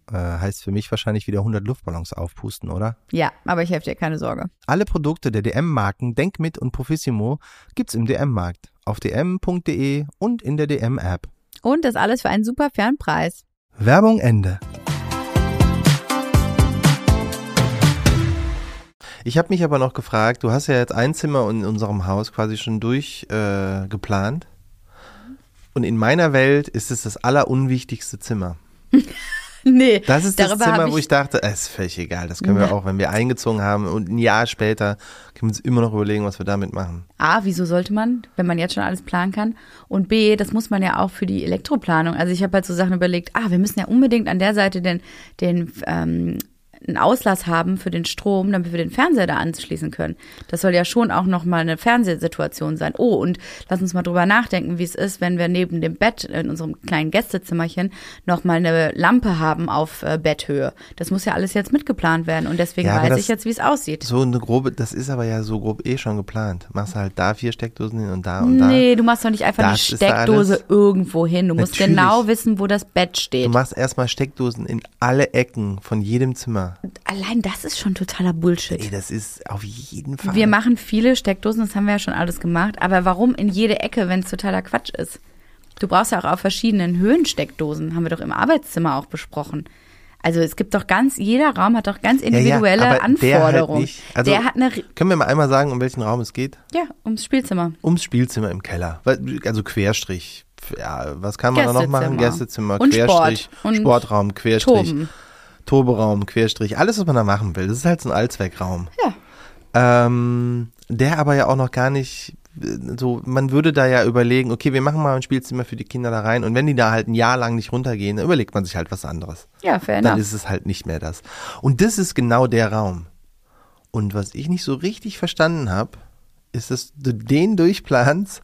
Äh, heißt für mich wahrscheinlich wieder 100 Luftballons aufpusten, oder? Ja, aber ich helfe dir, keine Sorge. Alle Produkte der DM-Marken Denkmit und Profissimo gibt's im DM-Markt, auf dm.de und in der DM-App. Und das alles für einen super fairen Preis. Werbung Ende. Ich habe mich aber noch gefragt, du hast ja jetzt ein Zimmer in unserem Haus quasi schon durchgeplant. Äh. Und in meiner Welt ist es das allerunwichtigste Zimmer. <laughs> <laughs> nee, Das ist das Zimmer, wo ich dachte, es ist völlig egal. Das können wir Ja. auch, wenn wir eingezogen haben und ein Jahr später, können wir uns immer noch überlegen, was wir damit machen. A, wieso sollte man, wenn man jetzt schon alles planen kann? Und B, das muss man ja auch für die Elektroplanung. Also ich habe halt so Sachen überlegt, ah, wir müssen ja unbedingt an der Seite den, den ähm, einen Auslass haben für den Strom, damit wir den Fernseher da anschließen können. Das soll ja schon auch nochmal eine Fernsehsituation sein. Oh, und lass uns mal drüber nachdenken, wie es ist, wenn wir neben dem Bett in unserem kleinen Gästezimmerchen nochmal eine Lampe haben auf äh, Betthöhe. Das muss ja alles jetzt mitgeplant werden und deswegen Ja, weiß ich jetzt, wie es aussieht. So eine grobe, das ist aber ja so grob eh schon geplant. Machst halt da vier Steckdosen hin und da und da. Nee, du machst doch nicht einfach Das eine Steckdose irgendwo hin. Du musst Natürlich. genau wissen, wo das Bett Du steht. machst erstmal Steckdosen in alle Ecken von jedem Zimmer. Allein das ist schon totaler Bullshit. Ey, das ist auf jeden Fall. Wir machen viele Steckdosen, das haben wir ja schon alles gemacht. Aber warum in jede Ecke, wenn es totaler Quatsch ist? Du brauchst ja auch auf verschiedenen Höhen Steckdosen, haben wir doch im Arbeitszimmer auch besprochen. Also es gibt doch ganz, jeder Raum hat doch ganz Ja, ja, individuelle aber der halt Anforderungen. Also- der hat eine, Können wir mal einmal sagen, um welchen Raum es geht? ja, ums Spielzimmer. Ums Spielzimmer im Keller. Also Querstrich. Ja, was kann man da noch machen? Gästezimmer. Gästezimmer, Und Querstrich, Sport. Und Sportraum, Querstrich, Toben. Toberaum, Querstrich, alles, was man da machen will. Das ist halt so ein Allzweckraum. Ja. Ähm, der aber ja auch noch gar nicht äh, so, man würde da ja überlegen, okay, wir machen mal ein Spielzimmer für die Kinder da rein und wenn die da halt ein Jahr lang nicht runtergehen, dann überlegt man sich halt was anderes. Ja, fair Dann enough. ist es halt nicht mehr das. Und das ist genau der Raum. Und was ich nicht so richtig verstanden habe, ist, dass du den durchplanst,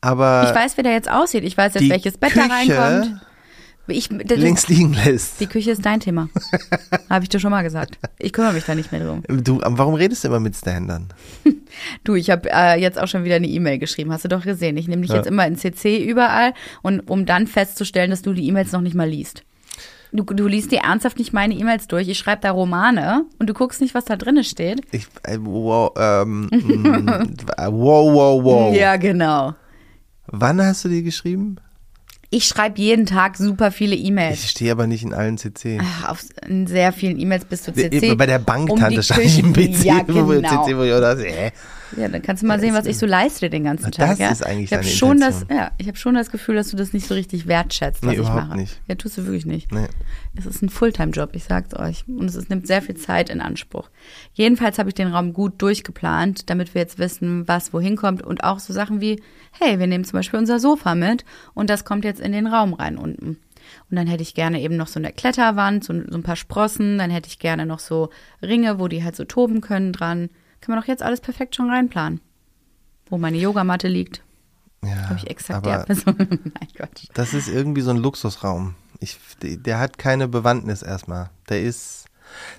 aber Ich weiß, wie der jetzt aussieht. Ich weiß jetzt, welches Bett da Küche reinkommt. Ich, links liegen lässt. die Küche ist dein Thema. <laughs> Habe ich dir schon mal gesagt. Ich kümmere mich da nicht mehr drum. Du, warum redest du immer mit Standern? <laughs> Du, ich habe äh, jetzt auch schon wieder eine E-Mail geschrieben. Hast du doch gesehen. Ich nehme dich Ja. jetzt immer in CC überall und um dann festzustellen, dass du die E-Mails noch nicht mal liest. Du, du liest dir ernsthaft nicht meine E-Mails durch. Ich schreibe da Romane und du guckst nicht, was da drin steht. Ich, äh, wow, ähm, <laughs> mm, wow, wow, wow. Ja, genau. Wann hast du die geschrieben? Ich schreibe jeden Tag super viele E-Mails. Ich stehe aber nicht in allen CC. Ach, Auf in sehr vielen E-Mails bist du CC. Bei der um Banktante die stand ich im PC, Ja, wo genau. CC, wo ich auch dachte, hä? Ja, dann kannst du mal sehen, was ich so leiste den ganzen Das Tag. ja? ist eigentlich ich habe deine schon das, ja, ich habe schon das Gefühl, dass du das nicht so richtig wertschätzt, was Nee, ich mache. nicht. Ja, tust du wirklich nicht. Nee. Es ist ein Fulltime-Job, ich sag's euch. Und es ist, nimmt sehr viel Zeit in Anspruch. Jedenfalls habe ich den Raum gut durchgeplant, damit wir jetzt wissen, was wohin kommt. Und auch so Sachen wie, hey, wir nehmen zum Beispiel unser Sofa mit und das kommt jetzt in den Raum rein unten. Und dann hätte ich gerne eben noch so eine Kletterwand, so, so ein paar Sprossen. Dann hätte ich gerne noch so Ringe, wo die halt so toben können dran. Kann man doch jetzt alles perfekt schon reinplanen. Wo meine Yogamatte liegt, Ja, habe ich exakt die aber Person. mein Gott. das ist irgendwie so ein Luxusraum. Ich, der hat keine Bewandtnis erstmal. Der ist,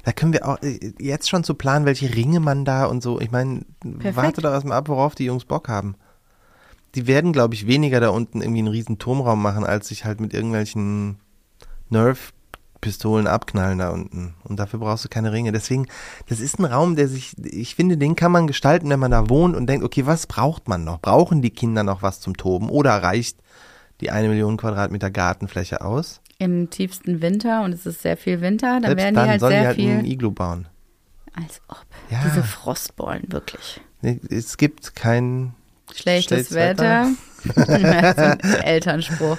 da können wir auch jetzt schon zu planen, welche Ringe man da und so. Ich meine, warte doch erstmal ab, worauf die Jungs Bock haben. Die werden, glaube ich, weniger da unten irgendwie einen riesen Turmraum machen, als sich halt mit irgendwelchen Nerf-Pistolen abknallen da unten. Und dafür brauchst du keine Ringe. Deswegen, das ist ein Raum, der sich, ich finde, den kann man gestalten, wenn man da wohnt und denkt, okay, was braucht man noch? Brauchen die Kinder noch was zum Toben? Oder reicht die eine Million Quadratmeter Gartenfläche aus? Im tiefsten Winter und es ist sehr viel Winter, dann Selbst werden dann die halt sollen sehr die halt viel. ein Iglu bauen. Als ob. Ja. Diese Frostbollen, wirklich. Es gibt kein Schlechtes Schlechtes Wetter. das <laughs> ist ein <laughs> Elternspruch.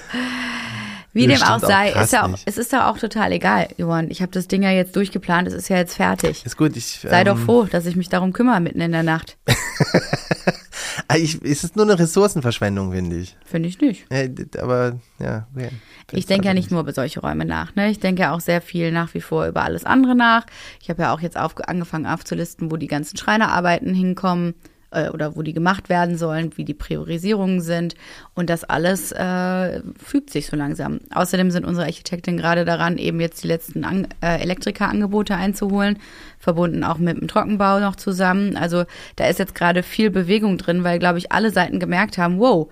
Wie Das dem auch auch sei, krass ist ja auch, es ist ja auch total egal, Johann. Ich habe das Ding ja jetzt durchgeplant, es ist ja jetzt fertig. Ist gut, ich. Sei ähm, doch froh, dass ich mich darum kümmere mitten in der Nacht. <laughs> ah, Ich, es ist nur eine Ressourcenverschwendung, finde ich. Finde ich nicht. Ja, aber, ja, okay. Ich denke ja nicht nur über solche Räume nach. Ne? Ich denke ja auch sehr viel nach wie vor über alles andere nach. Ich habe ja auch jetzt auf, angefangen aufzulisten, wo die ganzen Schreinerarbeiten hinkommen äh, oder wo die gemacht werden sollen, wie die Priorisierungen sind. Und das alles äh, fügt sich so langsam. Außerdem sind unsere Architektin gerade daran, eben jetzt die letzten An äh, Elektrikerangebote einzuholen, verbunden auch mit dem Trockenbau noch zusammen. Also da ist jetzt gerade viel Bewegung drin, weil, glaube ich, alle Seiten gemerkt haben, wow,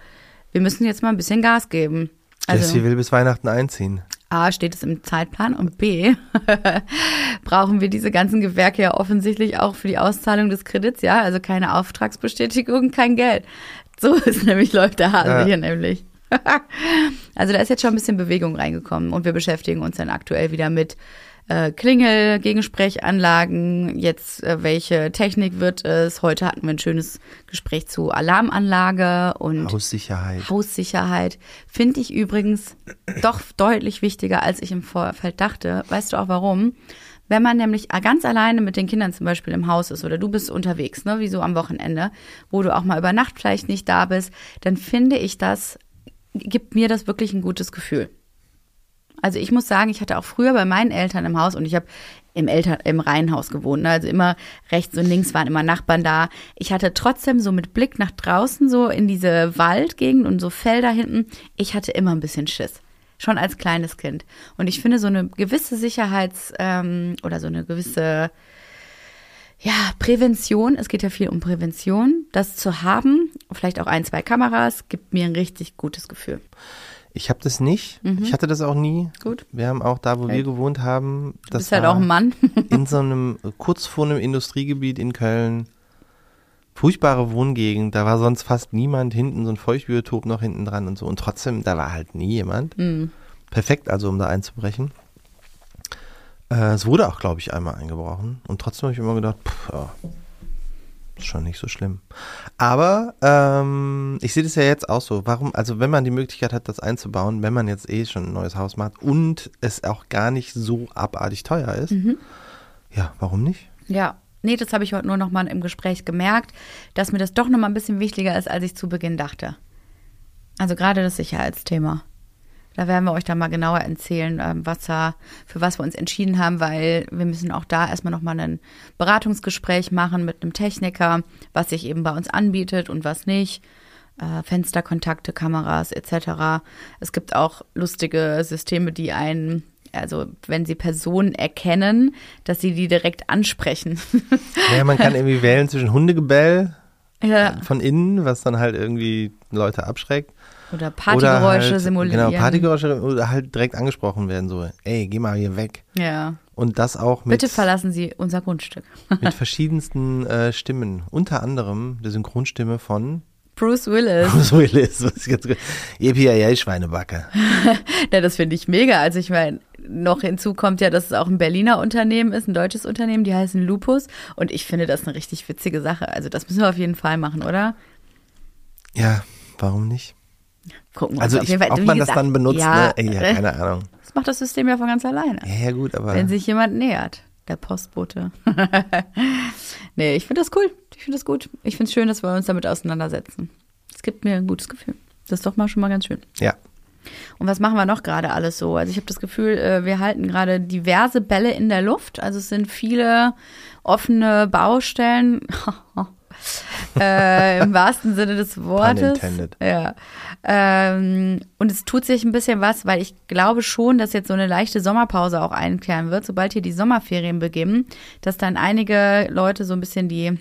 wir müssen jetzt mal ein bisschen Gas geben. Also, Jessie will bis Weihnachten einziehen. A, steht es im Zeitplan und B, <laughs> brauchen wir diese ganzen Gewerke ja offensichtlich auch für die Auszahlung des Kredits, ja, also keine Auftragsbestätigung, kein Geld. So <laughs> ist nämlich, läuft der Hase Ja. hier nämlich. <laughs> also da ist jetzt schon ein bisschen Bewegung reingekommen und wir beschäftigen uns dann aktuell wieder mit äh, Klingel, Gegensprechanlagen, jetzt äh, welche Technik wird es. Heute hatten wir ein schönes Gespräch zu Alarmanlage und Haussicherheit. Haussicherheit finde ich übrigens doch deutlich wichtiger, als ich im Vorfeld dachte. Weißt du auch warum? Wenn man nämlich ganz alleine mit den Kindern zum Beispiel im Haus ist oder du bist unterwegs, ne, wie so am Wochenende, wo du auch mal über Nacht vielleicht nicht da bist, dann finde ich das, gibt mir das wirklich ein gutes Gefühl. Also ich muss sagen, ich hatte auch früher bei meinen Eltern im Haus und ich habe im Eltern im Reihenhaus gewohnt, ne? also immer rechts und links waren immer Nachbarn da. Ich hatte trotzdem so mit Blick nach draußen so in diese Waldgegend und so Felder hinten, ich hatte immer ein bisschen Schiss. Schon als kleines Kind. Und ich finde so eine gewisse Sicherheits- ähm, oder so eine gewisse ja, Prävention, es geht ja viel um Prävention, das zu haben, vielleicht auch ein, zwei Kameras, gibt mir ein richtig gutes Gefühl. Ich habe das nicht. Ich hatte das auch nie. Mhm. Gut. Wir haben auch da, wo Okay. wir gewohnt haben, das bist halt auch ein Mann. <laughs> in so einem, kurz vor einem Industriegebiet in Köln. Furchtbare Wohngegend, da war sonst fast niemand hinten, so ein Feuchtbiotop noch hinten dran und so. Und trotzdem, da war halt nie jemand. Mhm. Perfekt also, um da einzubrechen. Äh, es wurde auch, glaube ich, einmal eingebrochen. Und trotzdem habe ich immer gedacht, pff, ja, ist schon nicht so schlimm. Aber ähm, ich sehe das ja jetzt auch so. Warum, also wenn man die Möglichkeit hat, das einzubauen, wenn man jetzt eh schon ein neues Haus macht und es auch gar nicht so abartig teuer ist, Mhm. ja, warum nicht? Ja. Nee, das habe ich heute nur noch mal im Gespräch gemerkt, dass mir das doch noch mal ein bisschen wichtiger ist, als ich zu Beginn dachte. Also gerade das Sicherheitsthema. Da werden wir euch dann mal genauer erzählen, ähm, was da, für was wir uns entschieden haben, weil wir müssen auch da erstmal nochmal ein Beratungsgespräch machen mit einem Techniker, was sich eben bei uns anbietet und was nicht. Äh, Fensterkontakte, Kameras etc. Es gibt auch lustige Systeme, die einen, also wenn sie Personen erkennen, dass sie die direkt ansprechen. Ja, man kann irgendwie wählen zwischen Hundegebell ja. von innen, was dann halt irgendwie Leute abschreckt. Oder Partygeräusche halt, simulieren. Genau, Partygeräusche oder halt direkt angesprochen werden, so, ey, geh mal hier weg. Ja. Und das auch mit, Bitte verlassen Sie unser Grundstück. <laughs> mit <laughs> verschiedensten äh, Stimmen. Unter anderem die Synchronstimme von Bruce Willis. Bruce Willis. <laughs> Was ich gut. Yippie, Schweinebacke. Ja, das finde ich mega. Also ich meine, noch hinzu kommt ja, dass es auch ein Berliner Unternehmen ist, ein deutsches Unternehmen, die heißen Lupus. Und ich finde das eine richtig witzige Sache. Also das müssen wir auf jeden Fall machen, oder? Ja, warum nicht? Gucken wir Also uns auf ich, Fall. ob man das gesagt, dann benutzt, ja, ne? Ey, ja, äh, keine Ahnung. Das macht das System ja von ganz alleine. Ja, ja gut, aber Wenn sich jemand nähert. Der Postbote. <laughs> nee, ich finde das cool. Ich finde das gut. Ich finde es schön, dass wir uns damit auseinandersetzen. Es gibt mir ein gutes Gefühl. Das ist doch mal schon mal ganz schön. ja. Und was machen wir noch gerade alles so? Also ich habe das Gefühl, äh, wir halten gerade diverse Bälle in der Luft. Also es sind viele offene Baustellen. <laughs> äh, Im wahrsten Sinne des Wortes. Ja. Ähm, und es tut sich ein bisschen was, weil ich glaube schon, dass jetzt so eine leichte Sommerpause auch einkehren wird, sobald hier die Sommerferien beginnen, dass dann einige Leute so ein bisschen die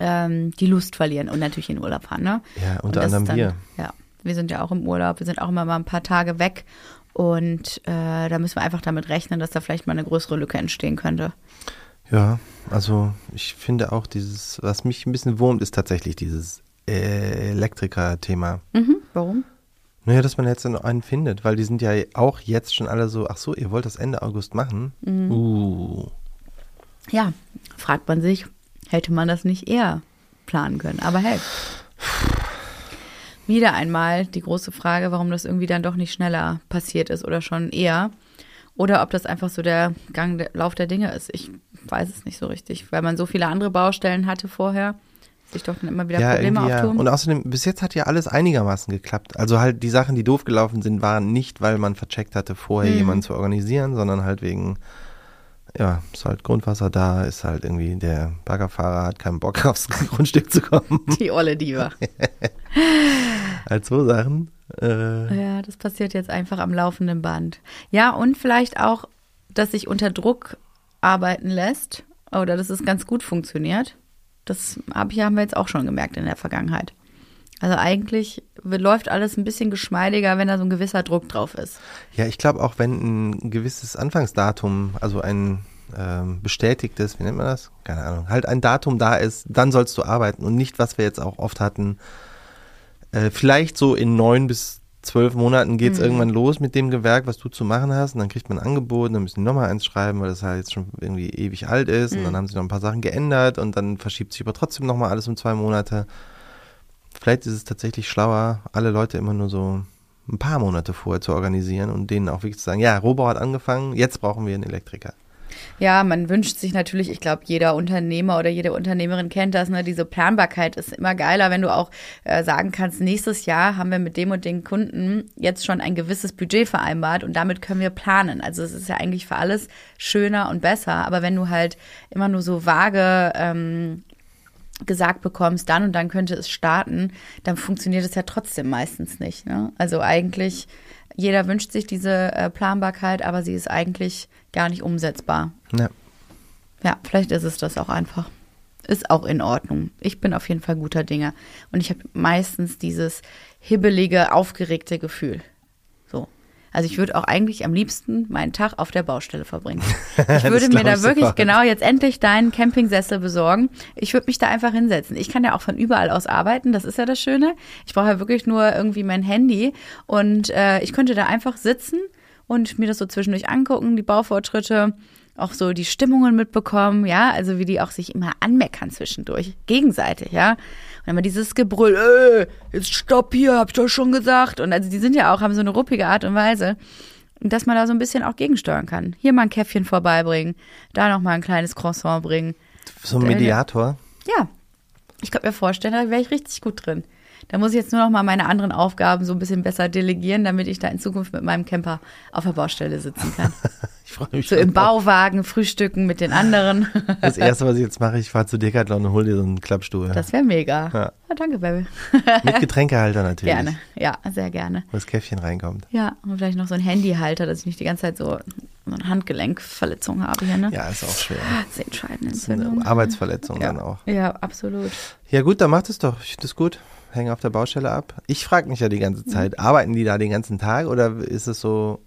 ähm, die Lust verlieren und natürlich in Urlaub fahren, ne? Ja, unter anderem dann, wir. Ja, wir sind ja auch im Urlaub, wir sind auch immer mal ein paar Tage weg und äh, da müssen wir einfach damit rechnen, dass da vielleicht mal eine größere Lücke entstehen könnte. Ja, also ich finde auch dieses, was mich ein bisschen wurmt, ist tatsächlich dieses äh, Elektriker-Thema. Mhm. Warum? Naja, dass man jetzt noch einen findet, weil die sind ja auch jetzt schon alle so, ach so, ihr wollt das Ende August machen? Mhm. Uh. Ja, fragt man sich, hätte man das nicht eher planen können. Aber hey, wieder einmal die große Frage, warum das irgendwie dann doch nicht schneller passiert ist oder schon eher. Oder ob das einfach so der Gang, der Lauf der Dinge ist. Ich weiß es nicht so richtig, weil man so viele andere Baustellen hatte vorher, sich doch dann immer wieder Ja, Probleme irgendwie ja. auftun. Und außerdem, bis jetzt hat ja alles einigermaßen geklappt. Also halt die Sachen, die doof gelaufen sind, waren nicht, weil man vercheckt hatte, vorher Mhm. jemanden zu organisieren, sondern halt wegen, ja, ist halt Grundwasser da, ist halt irgendwie der Baggerfahrer hat keinen Bock <laughs> aufs Grundstück zu kommen. die olle Diva. <laughs> halt so Sachen. Äh, Ja, das passiert jetzt einfach am laufenden Band. Ja, und vielleicht auch, dass sich unter Druck arbeiten lässt oder dass es ganz gut funktioniert. Das hab ich, haben wir jetzt auch schon gemerkt in der Vergangenheit. Also eigentlich läuft alles ein bisschen geschmeidiger, wenn da so ein gewisser Druck drauf ist. Ja, ich glaube auch, wenn ein gewisses Anfangsdatum, also ein ähm, bestätigtes, wie nennt man das? Keine Ahnung, halt ein Datum da ist, dann sollst du arbeiten und nicht, was wir jetzt auch oft hatten. Äh, vielleicht so in neun bis zwölf Monaten geht's Mhm. irgendwann los mit dem Gewerk, was du zu machen hast und dann kriegt man ein Angebot, dann müssen die nochmal eins schreiben, weil das halt jetzt schon irgendwie ewig alt ist und Mhm. dann haben sie noch ein paar Sachen geändert und dann verschiebt sich aber trotzdem nochmal alles um zwei Monate. Vielleicht ist es tatsächlich schlauer, alle Leute immer nur so ein paar Monate vorher zu organisieren und denen auch wirklich zu sagen, ja, Rohbau hat angefangen, jetzt brauchen wir einen Elektriker. Ja, man wünscht sich natürlich, ich glaube, jeder Unternehmer oder jede Unternehmerin kennt das, ne? Diese Planbarkeit ist immer geiler, wenn du auch äh, sagen kannst, nächstes Jahr haben wir mit dem und den Kunden jetzt schon ein gewisses Budget vereinbart und damit können wir planen. Also es ist ja eigentlich für alles schöner und besser. Aber wenn du halt immer nur so vage ähm, gesagt bekommst, dann und dann könnte es starten, dann funktioniert es ja trotzdem meistens nicht. Ne? Also eigentlich, jeder wünscht sich diese äh, Planbarkeit, aber sie ist eigentlich gar nicht umsetzbar. Ja. Ja, vielleicht ist es das auch einfach. Ist auch in Ordnung. Ich bin auf jeden Fall guter Dinge. Und ich habe meistens dieses hibbelige, aufgeregte Gefühl. So. Also ich würde auch eigentlich am liebsten meinen Tag auf der Baustelle verbringen. <laughs> Ich würde mir da ich wirklich sofort. genau jetzt endlich deinen Campingsessel besorgen. Ich würde mich da einfach hinsetzen. Ich kann ja auch von überall aus arbeiten, das ist ja das Schöne. Ich brauche ja wirklich nur irgendwie mein Handy und äh, ich könnte da einfach sitzen und mir das so zwischendurch angucken, die Baufortschritte, auch so die Stimmungen mitbekommen, ja, also wie die auch sich immer anmeckern zwischendurch, gegenseitig, ja. Und immer dieses Gebrüll, äh, jetzt stopp hier, hab ich doch schon gesagt. Und also die sind ja auch, haben so eine ruppige Art und Weise. Dass man da so ein bisschen auch gegensteuern kann. Hier mal ein Käffchen vorbeibringen, da noch mal ein kleines Croissant bringen. So ein Mediator? Ja. Ich könnte mir vorstellen, da wäre ich richtig gut drin. Da muss ich jetzt nur noch mal meine anderen Aufgaben so ein bisschen besser delegieren, damit ich da in Zukunft mit meinem Camper auf der Baustelle sitzen kann. <laughs> ich freue mich So im. Bauwagen, frühstücken mit den anderen. <laughs> Das erste, was ich jetzt mache, ich fahre zu Decathlon und hole dir so einen Klappstuhl. Das wäre mega. Ja. Ja, danke, Baby. <laughs> Mit Getränkehalter natürlich. Gerne. Ja, sehr gerne. Wo das Käffchen reinkommt. Ja, und vielleicht noch so ein Handyhalter, dass ich nicht die ganze Zeit so so eine Handgelenkverletzung habe hier, ne? Ja, ist auch schwer. Sehenscheidenentzündung. Eine Arbeitsverletzung ja. dann auch. Ja, absolut. Ja gut, dann macht es doch. Ich finde es gut. Hänge auf der Baustelle ab. Ich frage mich ja die ganze Zeit, arbeiten die da den ganzen Tag oder ist es so,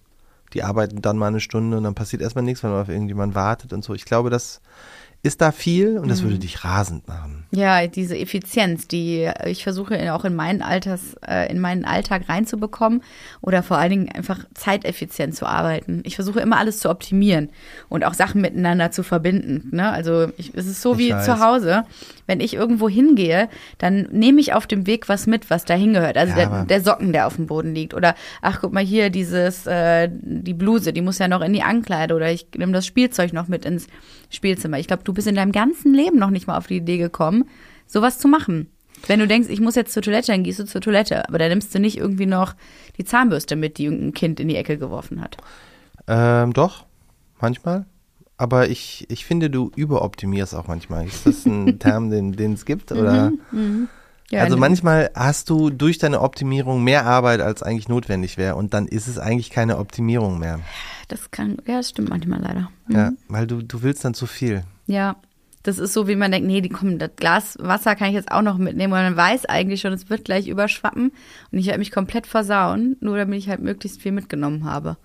die arbeiten dann mal eine Stunde und dann passiert erstmal nichts, wenn man auf irgendjemand wartet und so. Ich glaube, das ist da viel und das würde dich rasend machen. Ja, diese Effizienz, die ich versuche auch in meinen Alters, äh, in meinen Alltag reinzubekommen oder vor allen Dingen einfach zeiteffizient zu arbeiten. Ich versuche immer alles zu optimieren und auch Sachen miteinander zu verbinden. Ne? Also ich, es ist so Ich wie weiß. zu Hause. Wenn ich irgendwo hingehe, dann nehme ich auf dem Weg was mit, was da hingehört. Also Ja, der, der Socken, der auf dem Boden liegt. Oder ach, guck mal hier, dieses, äh, die Bluse, die muss ja noch in die Ankleide oder ich nehme das Spielzeug noch mit ins Spielzimmer. Ich glaube, du bist in deinem ganzen Leben noch nicht mal auf die Idee gekommen, sowas zu machen. Wenn du denkst, ich muss jetzt zur Toilette, dann gehst du zur Toilette. Aber da nimmst du nicht irgendwie noch die Zahnbürste mit, die irgendein Kind in die Ecke geworfen hat. Ähm, doch, manchmal. Aber ich, ich finde, du überoptimierst auch manchmal. Ist das ein <laughs> Term, den es gibt? Oder? Ja, also manchmal hast du durch deine Optimierung mehr Arbeit, als eigentlich notwendig wäre. Und dann ist es eigentlich keine Optimierung mehr. Das kann, ja, das stimmt manchmal leider. Ja, weil du, du willst dann zu viel. Ja, das ist so, wie man denkt, nee, die kommen, das Glas Wasser kann ich jetzt auch noch mitnehmen und man weiß eigentlich schon, es wird gleich überschwappen und ich werde mich komplett versauen, nur damit ich halt möglichst viel mitgenommen habe.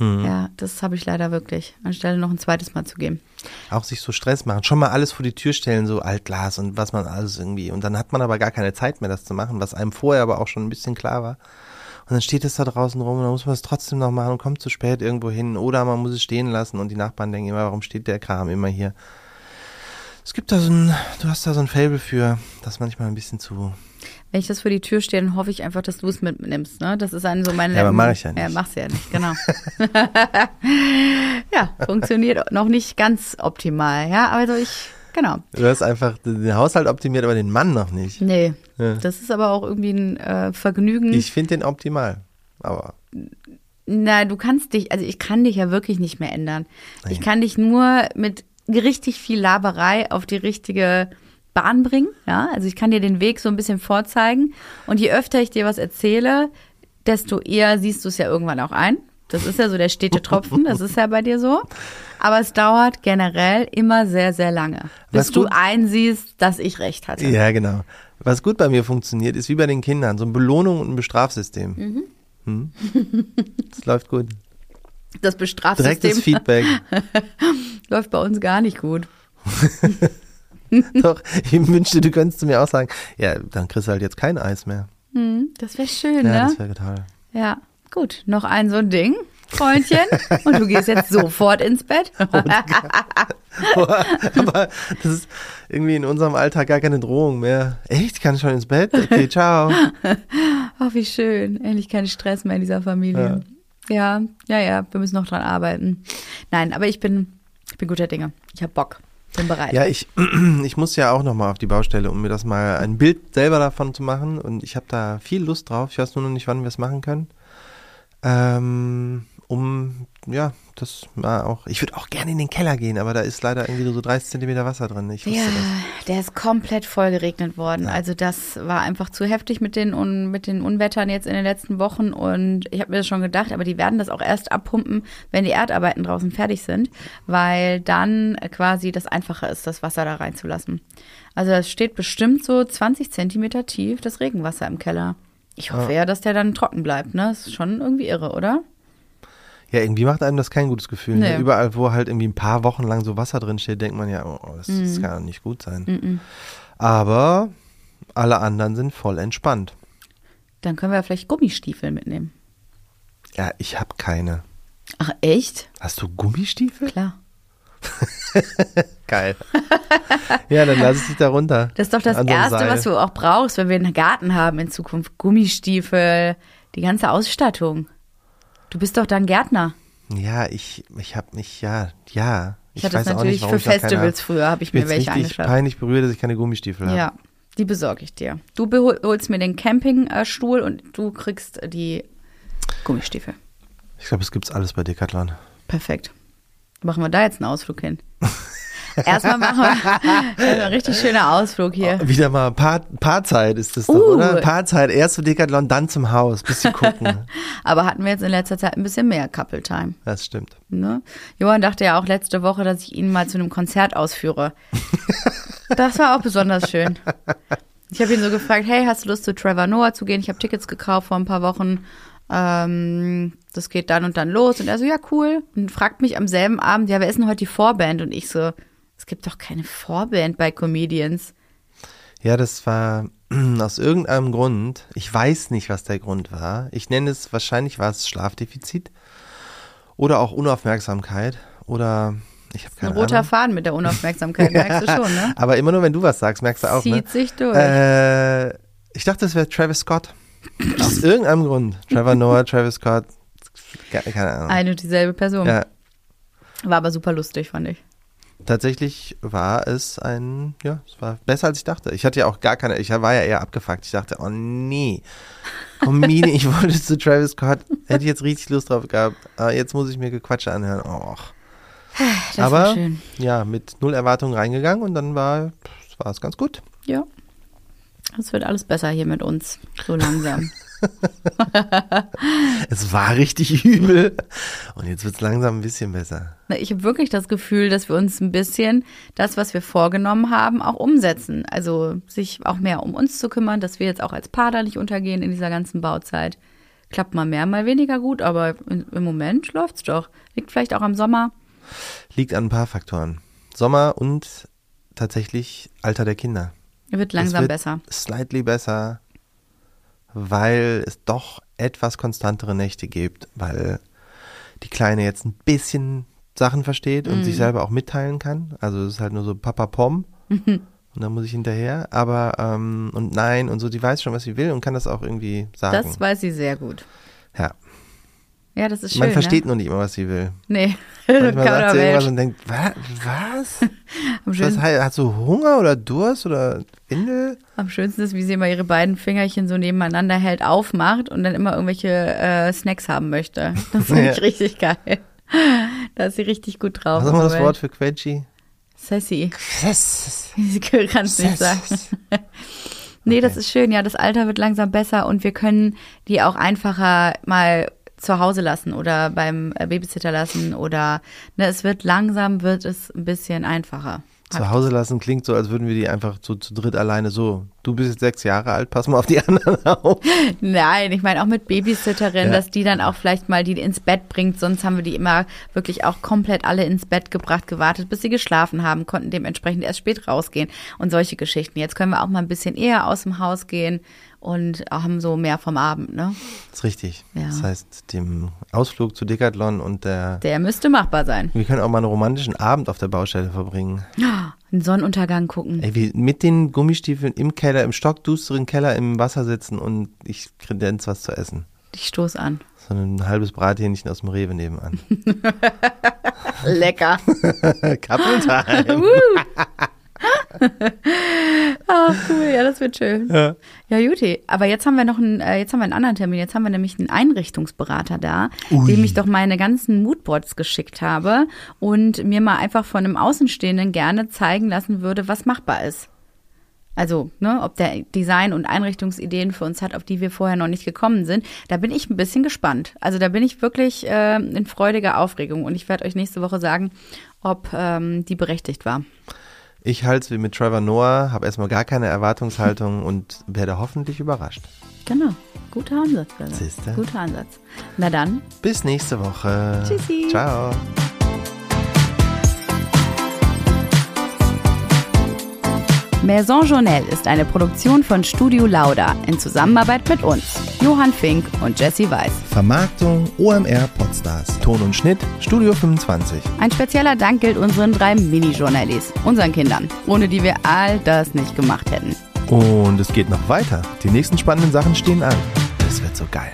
Ja, das habe ich leider wirklich, anstelle noch ein zweites Mal zu geben. Auch sich so Stress machen. Schon mal alles vor die Tür stellen, so Altglas und was man alles irgendwie. Und dann hat man aber gar keine Zeit mehr, das zu machen, was einem vorher aber auch schon ein bisschen klar war. Und dann steht es da draußen rum und dann muss man es trotzdem noch machen und kommt zu spät irgendwo hin. Oder man muss es stehen lassen und die Nachbarn denken immer, warum steht der Kram immer hier? Es gibt da so ein, du hast da so ein Fable für, das manchmal ein bisschen zu. Wenn ich das vor die Tür stehe, dann hoffe ich einfach, dass du es mitnimmst. Ne? Das ist ein so meine. Ja, aber mach ich ja nicht. Ja, machst du ja nicht, genau. <laughs> <laughs> ja, funktioniert noch nicht ganz optimal. Ja, also ich, genau. Du hast einfach den Haushalt optimiert, aber den Mann noch nicht. Nee, Ja. das ist aber auch irgendwie ein äh, Vergnügen. Ich finde den optimal. Aber Na, du kannst dich, also ich kann dich ja wirklich nicht mehr ändern. Ich kann dich nur mit richtig viel Laberei auf die richtige Bahn bringen. Ja, also ich kann dir den Weg so ein bisschen vorzeigen. Und je öfter ich dir was erzähle, desto eher siehst du es ja irgendwann auch ein. Das ist ja so der stete Tropfen, das ist ja bei dir so. Aber es dauert generell immer sehr, sehr lange, bis Was du gut- einsiehst, dass ich recht hatte. Ja, genau. Was gut bei mir funktioniert, ist wie bei den Kindern, so ein Belohnung und ein Bestrafsystem. Mhm. Hm? Das läuft gut. Das Direktes Bestrafsystem Feedback. <laughs> läuft bei uns gar nicht gut. <laughs> Doch, ich wünschte, du könntest mir auch sagen, ja, dann kriegst du halt jetzt kein Eis mehr. Hm, das wäre schön, Ja, ne? das wäre toll. Ja, gut. Noch ein so ein Ding, Freundchen. Und du gehst jetzt sofort ins Bett. <laughs> Aber das ist irgendwie in unserem Alltag gar keine Drohung mehr. Echt? Kann ich schon ins Bett? Okay, ciao. Ach, <laughs> wie schön. Endlich kein Stress mehr in dieser Familie. Ja. ja, ja, wir müssen noch dran arbeiten. Nein, aber ich bin, ich bin guter Dinge. Ich habe Bock. Bin bereit. Ja, ich, <clears throat> ich muss ja auch nochmal auf die Baustelle, um mir das mal ein Bild selber davon zu machen. Und ich habe da viel Lust drauf. Ich weiß nur noch nicht, wann wir es machen können. Ähm, um, ja, das mal auch. Ich würde auch gerne in den Keller gehen, aber da ist leider irgendwie nur so 30 Zentimeter Wasser drin. Ich wusste Ja, das. der ist komplett voll geregnet worden. Also das war einfach zu heftig mit den, Un mit den Unwettern jetzt in den letzten Wochen. Und ich habe mir das schon gedacht, aber die werden das auch erst abpumpen, wenn die Erdarbeiten draußen fertig sind, weil dann quasi das einfacher ist, das Wasser da reinzulassen. Also es steht bestimmt so 20 Zentimeter tief, das Regenwasser im Keller. Ich hoffe ja, dass der dann trocken bleibt. Ne? Das ist schon irgendwie irre, oder? Ja, irgendwie macht einem das kein gutes Gefühl. Nee. Ne? Überall, wo halt irgendwie ein paar Wochen lang so Wasser drin steht, denkt man ja, oh, das, Mhm. das kann doch nicht gut sein. Aber alle anderen sind voll entspannt. Dann können wir vielleicht Gummistiefel mitnehmen. Ja, ich habe keine. Ach, echt? Hast du Gummistiefel? Klar. <laughs> Geil. <laughs> ja, dann lass es dich da runter. Das ist doch das An Erste, Seil. was du auch brauchst, wenn wir einen Garten haben in Zukunft. Gummistiefel, die ganze Ausstattung. Du bist doch dann Gärtner. Ja, ich, ich hab mich, ja, ja. Ich, hatte das weiß auch natürlich nicht, für ich da keine- Festivals früher, habe ich Ich mir welche richtig angeschafft. peinlich berührt, dass ich keine Gummistiefel habe. Ja, die besorge ich dir. Du holst mir den Campingstuhl und du kriegst die Gummistiefel. Ich glaube, es gibt's alles bei Decathlon. Perfekt. Machen wir da jetzt einen Ausflug hin. <laughs> Erstmal machen wir ein richtig schöner Ausflug hier. Wieder mal Paar, Paarzeit ist das doch, Uh. oder? Paarzeit, erst zu Decathlon, dann zum Haus, bisschen <laughs> gucken. Aber hatten wir jetzt in letzter Zeit ein bisschen mehr Couple Time. das stimmt. Ne? Johann dachte ja auch letzte Woche, dass ich ihn mal zu einem Konzert ausführe. Das war auch besonders schön. Ich habe ihn so gefragt, hey, hast du Lust zu Trevor Noah zu gehen? Ich habe Tickets gekauft vor ein paar Wochen. Ähm, das geht dann und dann los. Und er so, ja, cool. Und fragt mich am selben Abend, ja, wer ist denn heute die Vorband? Und ich so, es gibt doch keine Vorband bei Comedians. Ja, das war <clears throat> aus irgendeinem Grund, ich weiß nicht, was der Grund war. Ich nenne es, wahrscheinlich war es Schlafdefizit oder auch Unaufmerksamkeit oder ich habe Ein keine roter Ahnung. Faden mit der Unaufmerksamkeit, <laughs> merkst du schon, ne? Aber immer nur, wenn du was sagst, merkst du auch, Zieht ne? sich durch. Äh, ich dachte, es wäre Travis Scott. Aus irgendeinem Grund. Trevor Noah, Travis Scott. Keine, Ahnung. Eine und dieselbe Person. Ja, War aber super lustig, fand ich. tatsächlich war es ein, ja, es war besser als ich dachte. Ich hatte ja auch gar keine, ich war ja eher abgefuckt. Ich dachte, oh nee, <laughs> Comedian, ich wollte zu Travis Scott, hätte ich jetzt richtig Lust drauf gehabt. Aber jetzt muss ich mir Gequatsche anhören. Och. Das Aber ja, mit null Erwartungen reingegangen und dann war, war es ganz gut. Ja. Es wird alles besser hier mit uns. So langsam. <laughs> <laughs> Es war richtig übel und jetzt wird es langsam ein bisschen besser. Ich habe wirklich das Gefühl, dass wir uns ein bisschen das, was wir vorgenommen haben, auch umsetzen. Also sich auch mehr um uns zu kümmern, dass wir jetzt auch als Paar da nicht untergehen in dieser ganzen Bauzeit. Klappt mal mehr, mal weniger gut, aber im Moment läuft's doch. Liegt vielleicht auch am Sommer. Liegt an ein paar Faktoren. Sommer und tatsächlich Alter der Kinder. Wird langsam es wird besser. Slightly besser, weil es doch etwas konstantere Nächte gibt, weil die Kleine jetzt ein bisschen Sachen versteht und Mhm. sich selber auch mitteilen kann. Also es ist halt nur so Papa Pom <laughs> und dann muss ich hinterher. Aber ähm, und nein und so, die weiß schon, was sie will und kann das auch irgendwie sagen. Das weiß sie sehr gut. ja. Ja, das ist schön. Man versteht ne? nur nicht immer, was sie will. Nee, <laughs> Manchmal sagt sie irgendwas und denkt, "Wa- was? <laughs> Am, was hast du Hunger oder Durst oder Windel? am schönsten ist, wie sie immer ihre beiden Fingerchen so nebeneinander hält, aufmacht und dann immer irgendwelche äh, Snacks haben möchte. Das <laughs> finde ich Ja. richtig geil. Da ist sie richtig gut drauf. Was ist nochmal das Wort für Quetschi? Sassy. Sie kann es nicht sagen. Nee, das ist schön. Ja, das Alter wird langsam besser und wir können die auch einfacher mal zu Hause lassen oder beim äh, Babysitter lassen oder ne, es wird langsam wird es ein bisschen einfacher. Zu Hause lassen klingt so, als würden wir die einfach so zu dritt alleine so. Du bist jetzt sechs Jahre alt, pass mal auf die <laughs> anderen auf. <laughs> Nein, ich meine auch mit Babysitterin, Ja. dass die dann auch vielleicht mal die ins Bett bringt. Sonst haben wir die immer wirklich auch komplett alle ins Bett gebracht, gewartet, bis sie geschlafen haben, konnten dementsprechend erst spät rausgehen und solche Geschichten. Jetzt können wir auch mal ein bisschen eher aus dem Haus gehen und haben so mehr vom Abend, ne? Das ist richtig. Ja. Das heißt, dem Ausflug zu Decathlon und der. Der müsste machbar sein. Wir können auch mal einen romantischen Abend auf der Baustelle verbringen. <gasps> Einen Sonnenuntergang gucken. Ey, wir mit den Gummistiefeln im Keller, im stockdusteren Keller im Wasser sitzen und ich kredenz was zu essen. Ich stoß an. So ein halbes Brathähnchen aus dem Rewe nebenan. <laughs> Lecker. <laughs> Couple <laughs> Time. <laughs> Ah, cool, ja, das wird schön. Ja. Ja, Juti. Aber jetzt haben wir noch einen, äh, jetzt haben wir einen anderen Termin. Jetzt haben wir nämlich einen Einrichtungsberater da, Ui. dem ich doch meine ganzen Moodboards geschickt habe und mir mal einfach von einem Außenstehenden gerne zeigen lassen würde, was machbar ist. Also, ne, ob der Design- und Einrichtungsideen für uns hat, auf die wir vorher noch nicht gekommen sind. Da bin ich ein bisschen gespannt. Also da bin ich wirklich äh, in freudiger Aufregung und ich werde euch nächste Woche sagen, ob ähm, die berechtigt war. Ich halte es wie mit Trevor Noah, habe erstmal gar keine Erwartungshaltung <laughs> und werde hoffentlich überrascht. Genau. Guter Ansatz, Bella. Siehste? Guter Ansatz. Na dann, Bis nächste Woche. Tschüssi. Ciao. Maison Journelle ist eine Produktion von Studio Lauda in Zusammenarbeit mit uns, Johann Fink und Jesse Weiß. Vermarktung OMR Podstars. Ton und Schnitt Studio 25. Ein spezieller Dank gilt unseren drei Mini-Journalies, unseren Kindern, ohne die wir all das nicht gemacht hätten. Und es geht noch weiter. Die nächsten spannenden Sachen stehen an. Das wird so geil.